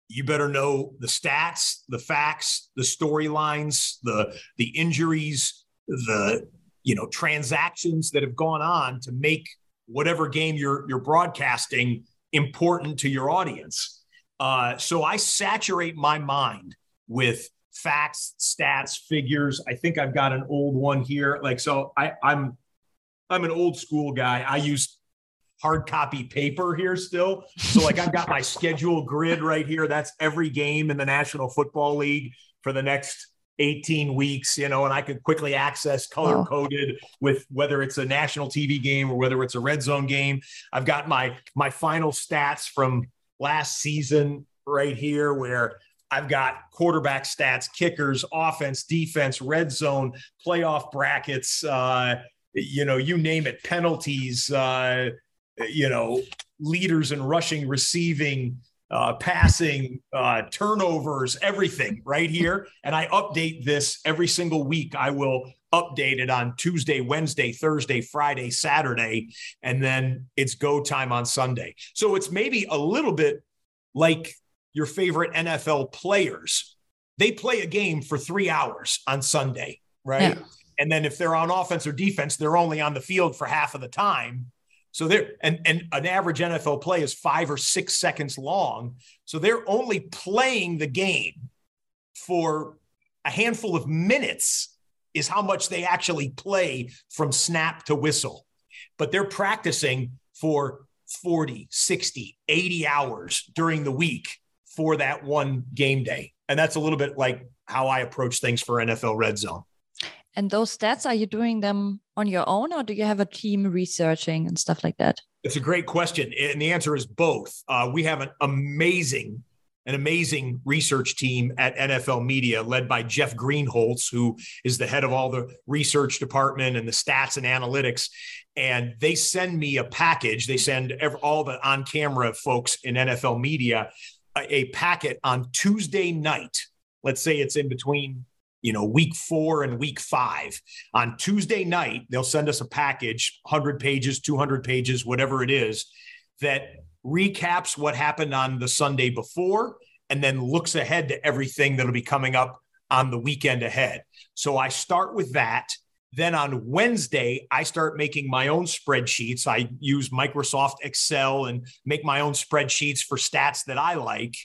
you better know the stats, the facts, the storylines, the the injuries, the you know transactions that have gone on to make whatever game you're you're broadcasting important to your audience. Uh, so I saturate my mind with facts, stats, figures. I think I've got an old one here. Like so, I, I'm I'm an old school guy. I use hard copy paper here still. So like I've got my [laughs] schedule grid right here. That's every game in the National Football League for the next 18 weeks, you know, and I could quickly access color coded with whether it's a national TV game or whether it's a red zone game. I've got my my final stats from last season right here where I've got quarterback stats, kickers, offense, defense, red zone, playoff brackets, uh, you know, you name it, penalties, uh, you know, leaders in rushing, receiving, uh, passing, uh, turnovers, everything right here. And I update this every single week. I will update it on Tuesday, Wednesday, Thursday, Friday, Saturday, and then it's go time on Sunday. So it's maybe a little bit like your favorite NFL players. They play a game for three hours on Sunday, right? Yeah. And then if they're on offense or defense, they're only on the field for half of the time. So they're and, and an average NFL play is five or six seconds long. So they're only playing the game for a handful of minutes, is how much they actually play from snap to whistle. But they're practicing for 40, 60, 80 hours during the week for that one game day. And that's a little bit like how I approach things for NFL Red Zone. And those stats, are you doing them on your own or do you have a team researching and stuff like that? It's a great question. And the answer is both. Uh, we have an amazing, an amazing research team at NFL Media led by Jeff Greenholz, who is the head of all the research department and the stats and analytics. And they send me a package. They send every, all the on camera folks in NFL Media a, a packet on Tuesday night. Let's say it's in between you know, week four and week five. On Tuesday night, they'll send us a package, 100 pages, 200 pages, whatever it is, that recaps what happened on the Sunday before and then looks ahead to everything that'll be coming up on the weekend ahead. So I start with that. Then on Wednesday, I start making my own spreadsheets. I use Microsoft Excel and make my own spreadsheets for stats that I like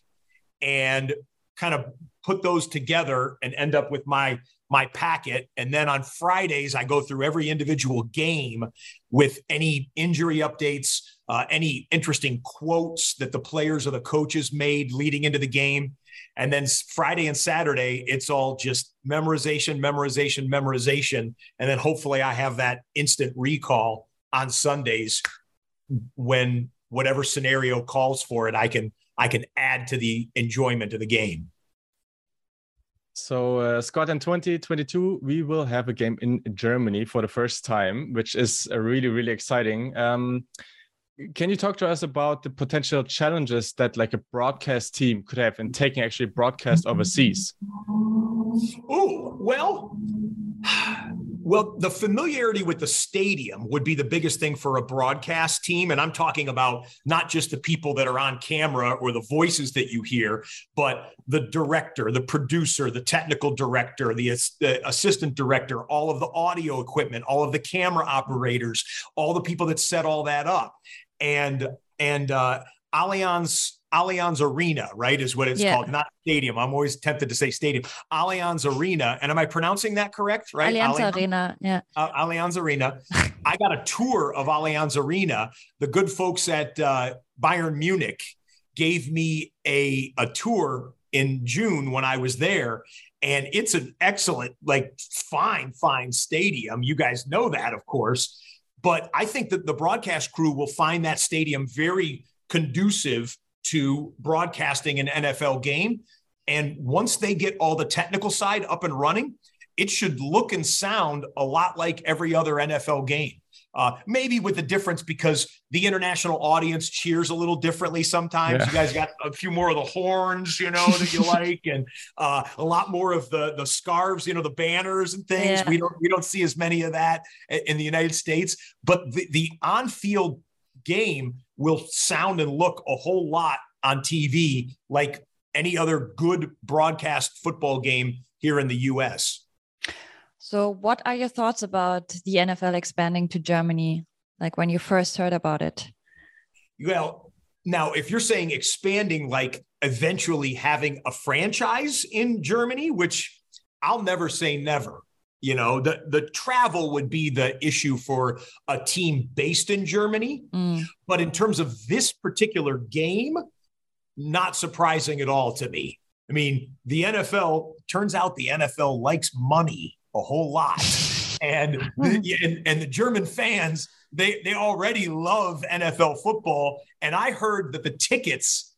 and kind of put those together and end up with my my packet. And then on fridays i go through every individual game with any injury updates uh, any interesting quotes that the players or the coaches made leading into the game. And then friday and saturday it's all just memorization memorization memorization. And then hopefully i have that instant recall on sundays when whatever scenario calls for it, I can I can add to the enjoyment of the game. So, uh, Scott, in 2022, we will have a game in Germany for the first time, which is uh, really, really exciting. Um, can you talk to us about the potential challenges that like a broadcast team could have in taking actually broadcast overseas? Oh, well, well, the familiarity with the stadium would be the biggest thing for a broadcast team. And I'm talking about not just the people that are on camera or the voices that you hear, but the director, the producer, the technical director, the, the assistant director, all of the audio equipment, all of the camera operators, all the people that set all that up. And and uh, Allianz Allianz Arena, right, is what it's yeah. called, not stadium. I'm always tempted to say stadium. Allianz Arena, and am I pronouncing that correct? Right, Allianz, Allianz Arena, yeah. Uh, Allianz Arena. I got a tour of Allianz Arena. The good folks at uh, Bayern Munich gave me a a tour in June when I was there, and it's an excellent, like, fine, fine stadium. You guys know that, of course. But I think that the broadcast crew will find that stadium very conducive to broadcasting an NFL game. And once they get all the technical side up and running, it should look and sound a lot like every other NFL game. Uh, maybe with the difference because the international audience cheers a little differently sometimes. Yeah. You guys got a few more of the horns, you know, that you [laughs] like, and uh, a lot more of the the scarves, you know, the banners and things. Yeah. We don't we don't see as many of that in the United States. But the, the on field game will sound and look a whole lot on TV like any other good broadcast football game here in the US. So, what are your thoughts about the NFL expanding to Germany? Like when you first heard about it? Well, now, if you're saying expanding, like eventually having a franchise in Germany, which I'll never say never. You know, the, the travel would be the issue for a team based in Germany. Mm. But in terms of this particular game, not surprising at all to me. I mean, the NFL turns out the NFL likes money a whole lot. [laughs] And the, and, and the German fans, they they already love NFL football. And I heard that the tickets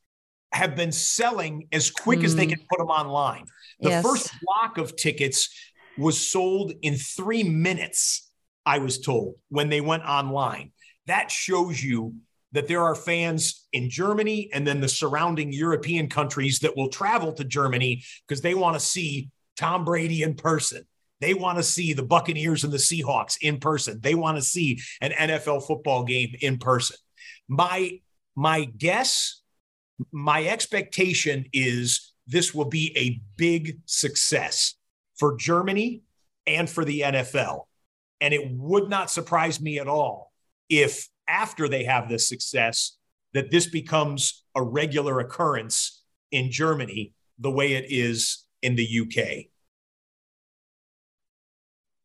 have been selling as quick mm. as they mm. can put them online. The yes. first block of tickets was sold in three minutes, I was told, when they went online. That shows you that there are fans in Germany and then the surrounding European countries that will travel to Germany because they want to see Tom Brady in person. They want to see the Buccaneers and the Seahawks in person. They want to see an NFL football game in person. My my guess, my expectation is this will be a big success for Germany and for the NFL. And it would not surprise me at all if after they have this success that this becomes a regular occurrence in Germany the way it is in the UK.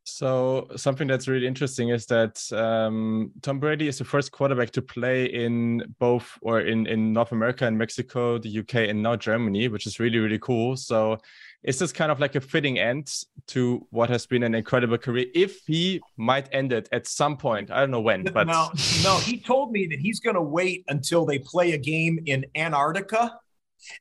So something that's really interesting is that um, Tom Brady is the first quarterback to play in both or in, in North America and Mexico, the UK, and now Germany, which is really, really cool. So is this kind of like a fitting end to what has been an incredible career if he might end it at some point i don't know when but no no he told me that he's going to wait until they play a game in antarctica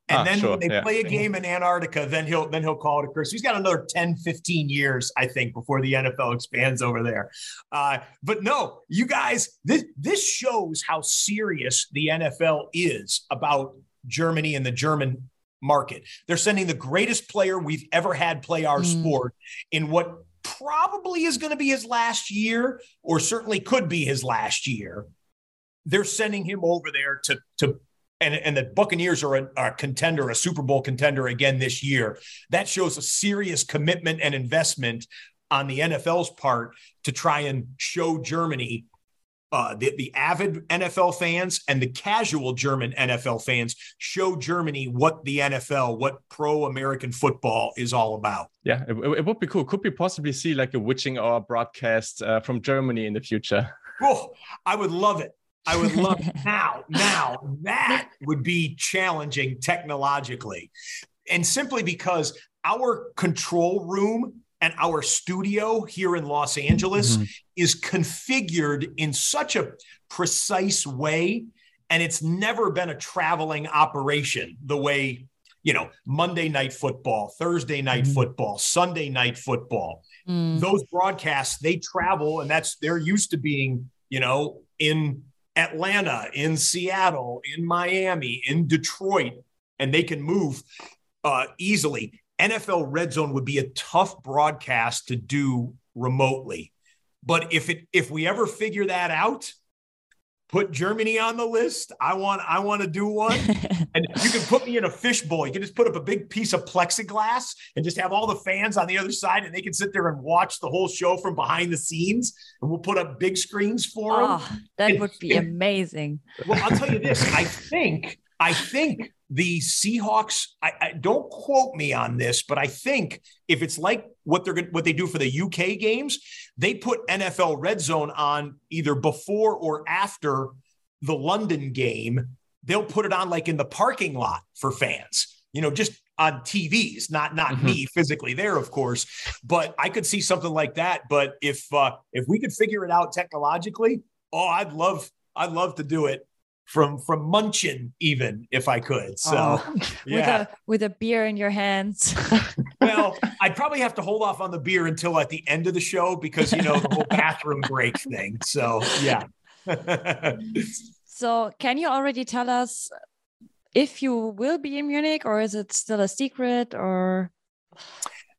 and ah, then sure, when they yeah. play a game in Antarctica, then he'll then he'll call it a curse. He's got another 10, 15 years, I think, before the NFL expands over there. Uh, but no, you guys, this this shows how serious the NFL is about Germany and the German market. They're sending the greatest player we've ever had play our mm. sport in what probably is going to be his last year, or certainly could be his last year. They're sending him over there to to and, and the Buccaneers are a, a, contender, a Super Bowl contender again this year. That shows a serious commitment and investment on the NFL's part to try and show Germany uh, the, the avid NFL fans and the casual German NFL fans show Germany what the NFL, what pro American football is all about. Yeah, it, it, would be cool. Could we possibly see like a witching hour broadcast uh, from Germany in the future? [laughs] Oh, I would love it. I would love [laughs] now, now that would be challenging technologically. And simply because our control room and our studio here in Los Angeles mm-hmm. is configured in such a precise way. And it's never been a traveling operation the way, you know, Monday night football, Thursday night mm-hmm. football, Sunday night football. Mm. Those broadcasts, they travel, and that's they're used to being, you know, in Atlanta, in Seattle, in Miami, in Detroit, and they can move uh, easily. NFL Red Zone would be a tough broadcast to do remotely. But if it if we ever figure that out, put Germany on the list. I want I want to do one. [laughs] and you can put me in a fishbowl. You can just put up a big piece of plexiglass and just have all the fans on the other side and they can sit there and watch the whole show from behind the scenes and we'll put up big screens for oh, them. Ah, that and, would be and, [laughs] amazing. Well, I'll tell you this. I think I think the Seahawks. I, I, don't quote me on this, but I think if it's like what they're what they do for the UK games, they put NFL Red Zone on either before or after the London game. They'll put it on like in the parking lot for fans. You know, just on TVs, not not mm-hmm. me physically there, of course. But I could see something like that. But if uh, if we could figure it out technologically, oh, I'd love I'd love to do it from from munching even if I could. So oh, [laughs] [laughs] yeah. with a with a beer in your hands. [laughs] well, I'd probably have to hold off on the beer until at the end of the show because you know the whole bathroom break thing. So yeah. so can you already tell us if you will be in Munich or is it still a secret or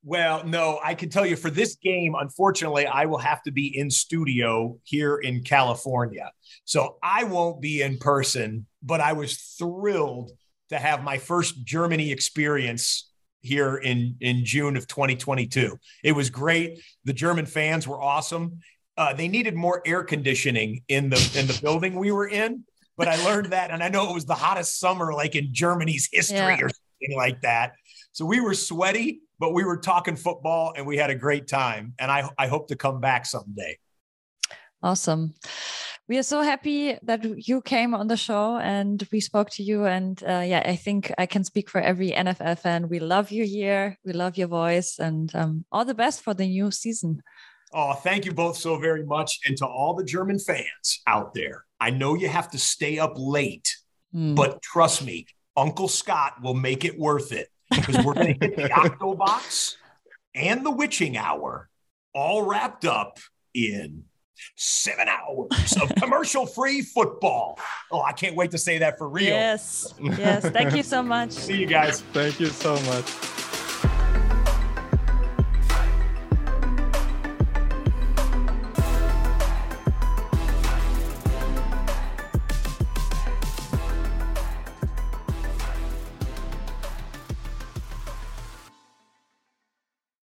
well, no, I can tell you for this game, unfortunately, I will have to be in studio here in California. So I won't be in person, but I was thrilled to have my first Germany experience here in, in June of 2022. It was great. The German fans were awesome. Uh, they needed more air conditioning in the in the building we were in, but I learned that, and I know it was the hottest summer like in Germany's history yeah. or something like that. So we were sweaty, but we were talking football and we had a great time. And I, I hope to come back someday. Awesome. We are so happy that you came on the show and we spoke to you. And uh, yeah, I think I can speak for every NFL fan. We love you here. We love your voice and um, all the best for the new season. Oh, thank you both so very much. And to all the German fans out there, I know you have to stay up late, mm. but trust me, Uncle Scott will make it worth it because we're going to hit the [laughs] Octobox and the Witching Hour all wrapped up in seven hours of [laughs] commercial free football. Oh, I can't wait to say that for real. Yes. Yes. Thank you so [laughs] much. See you guys. Thank you so much.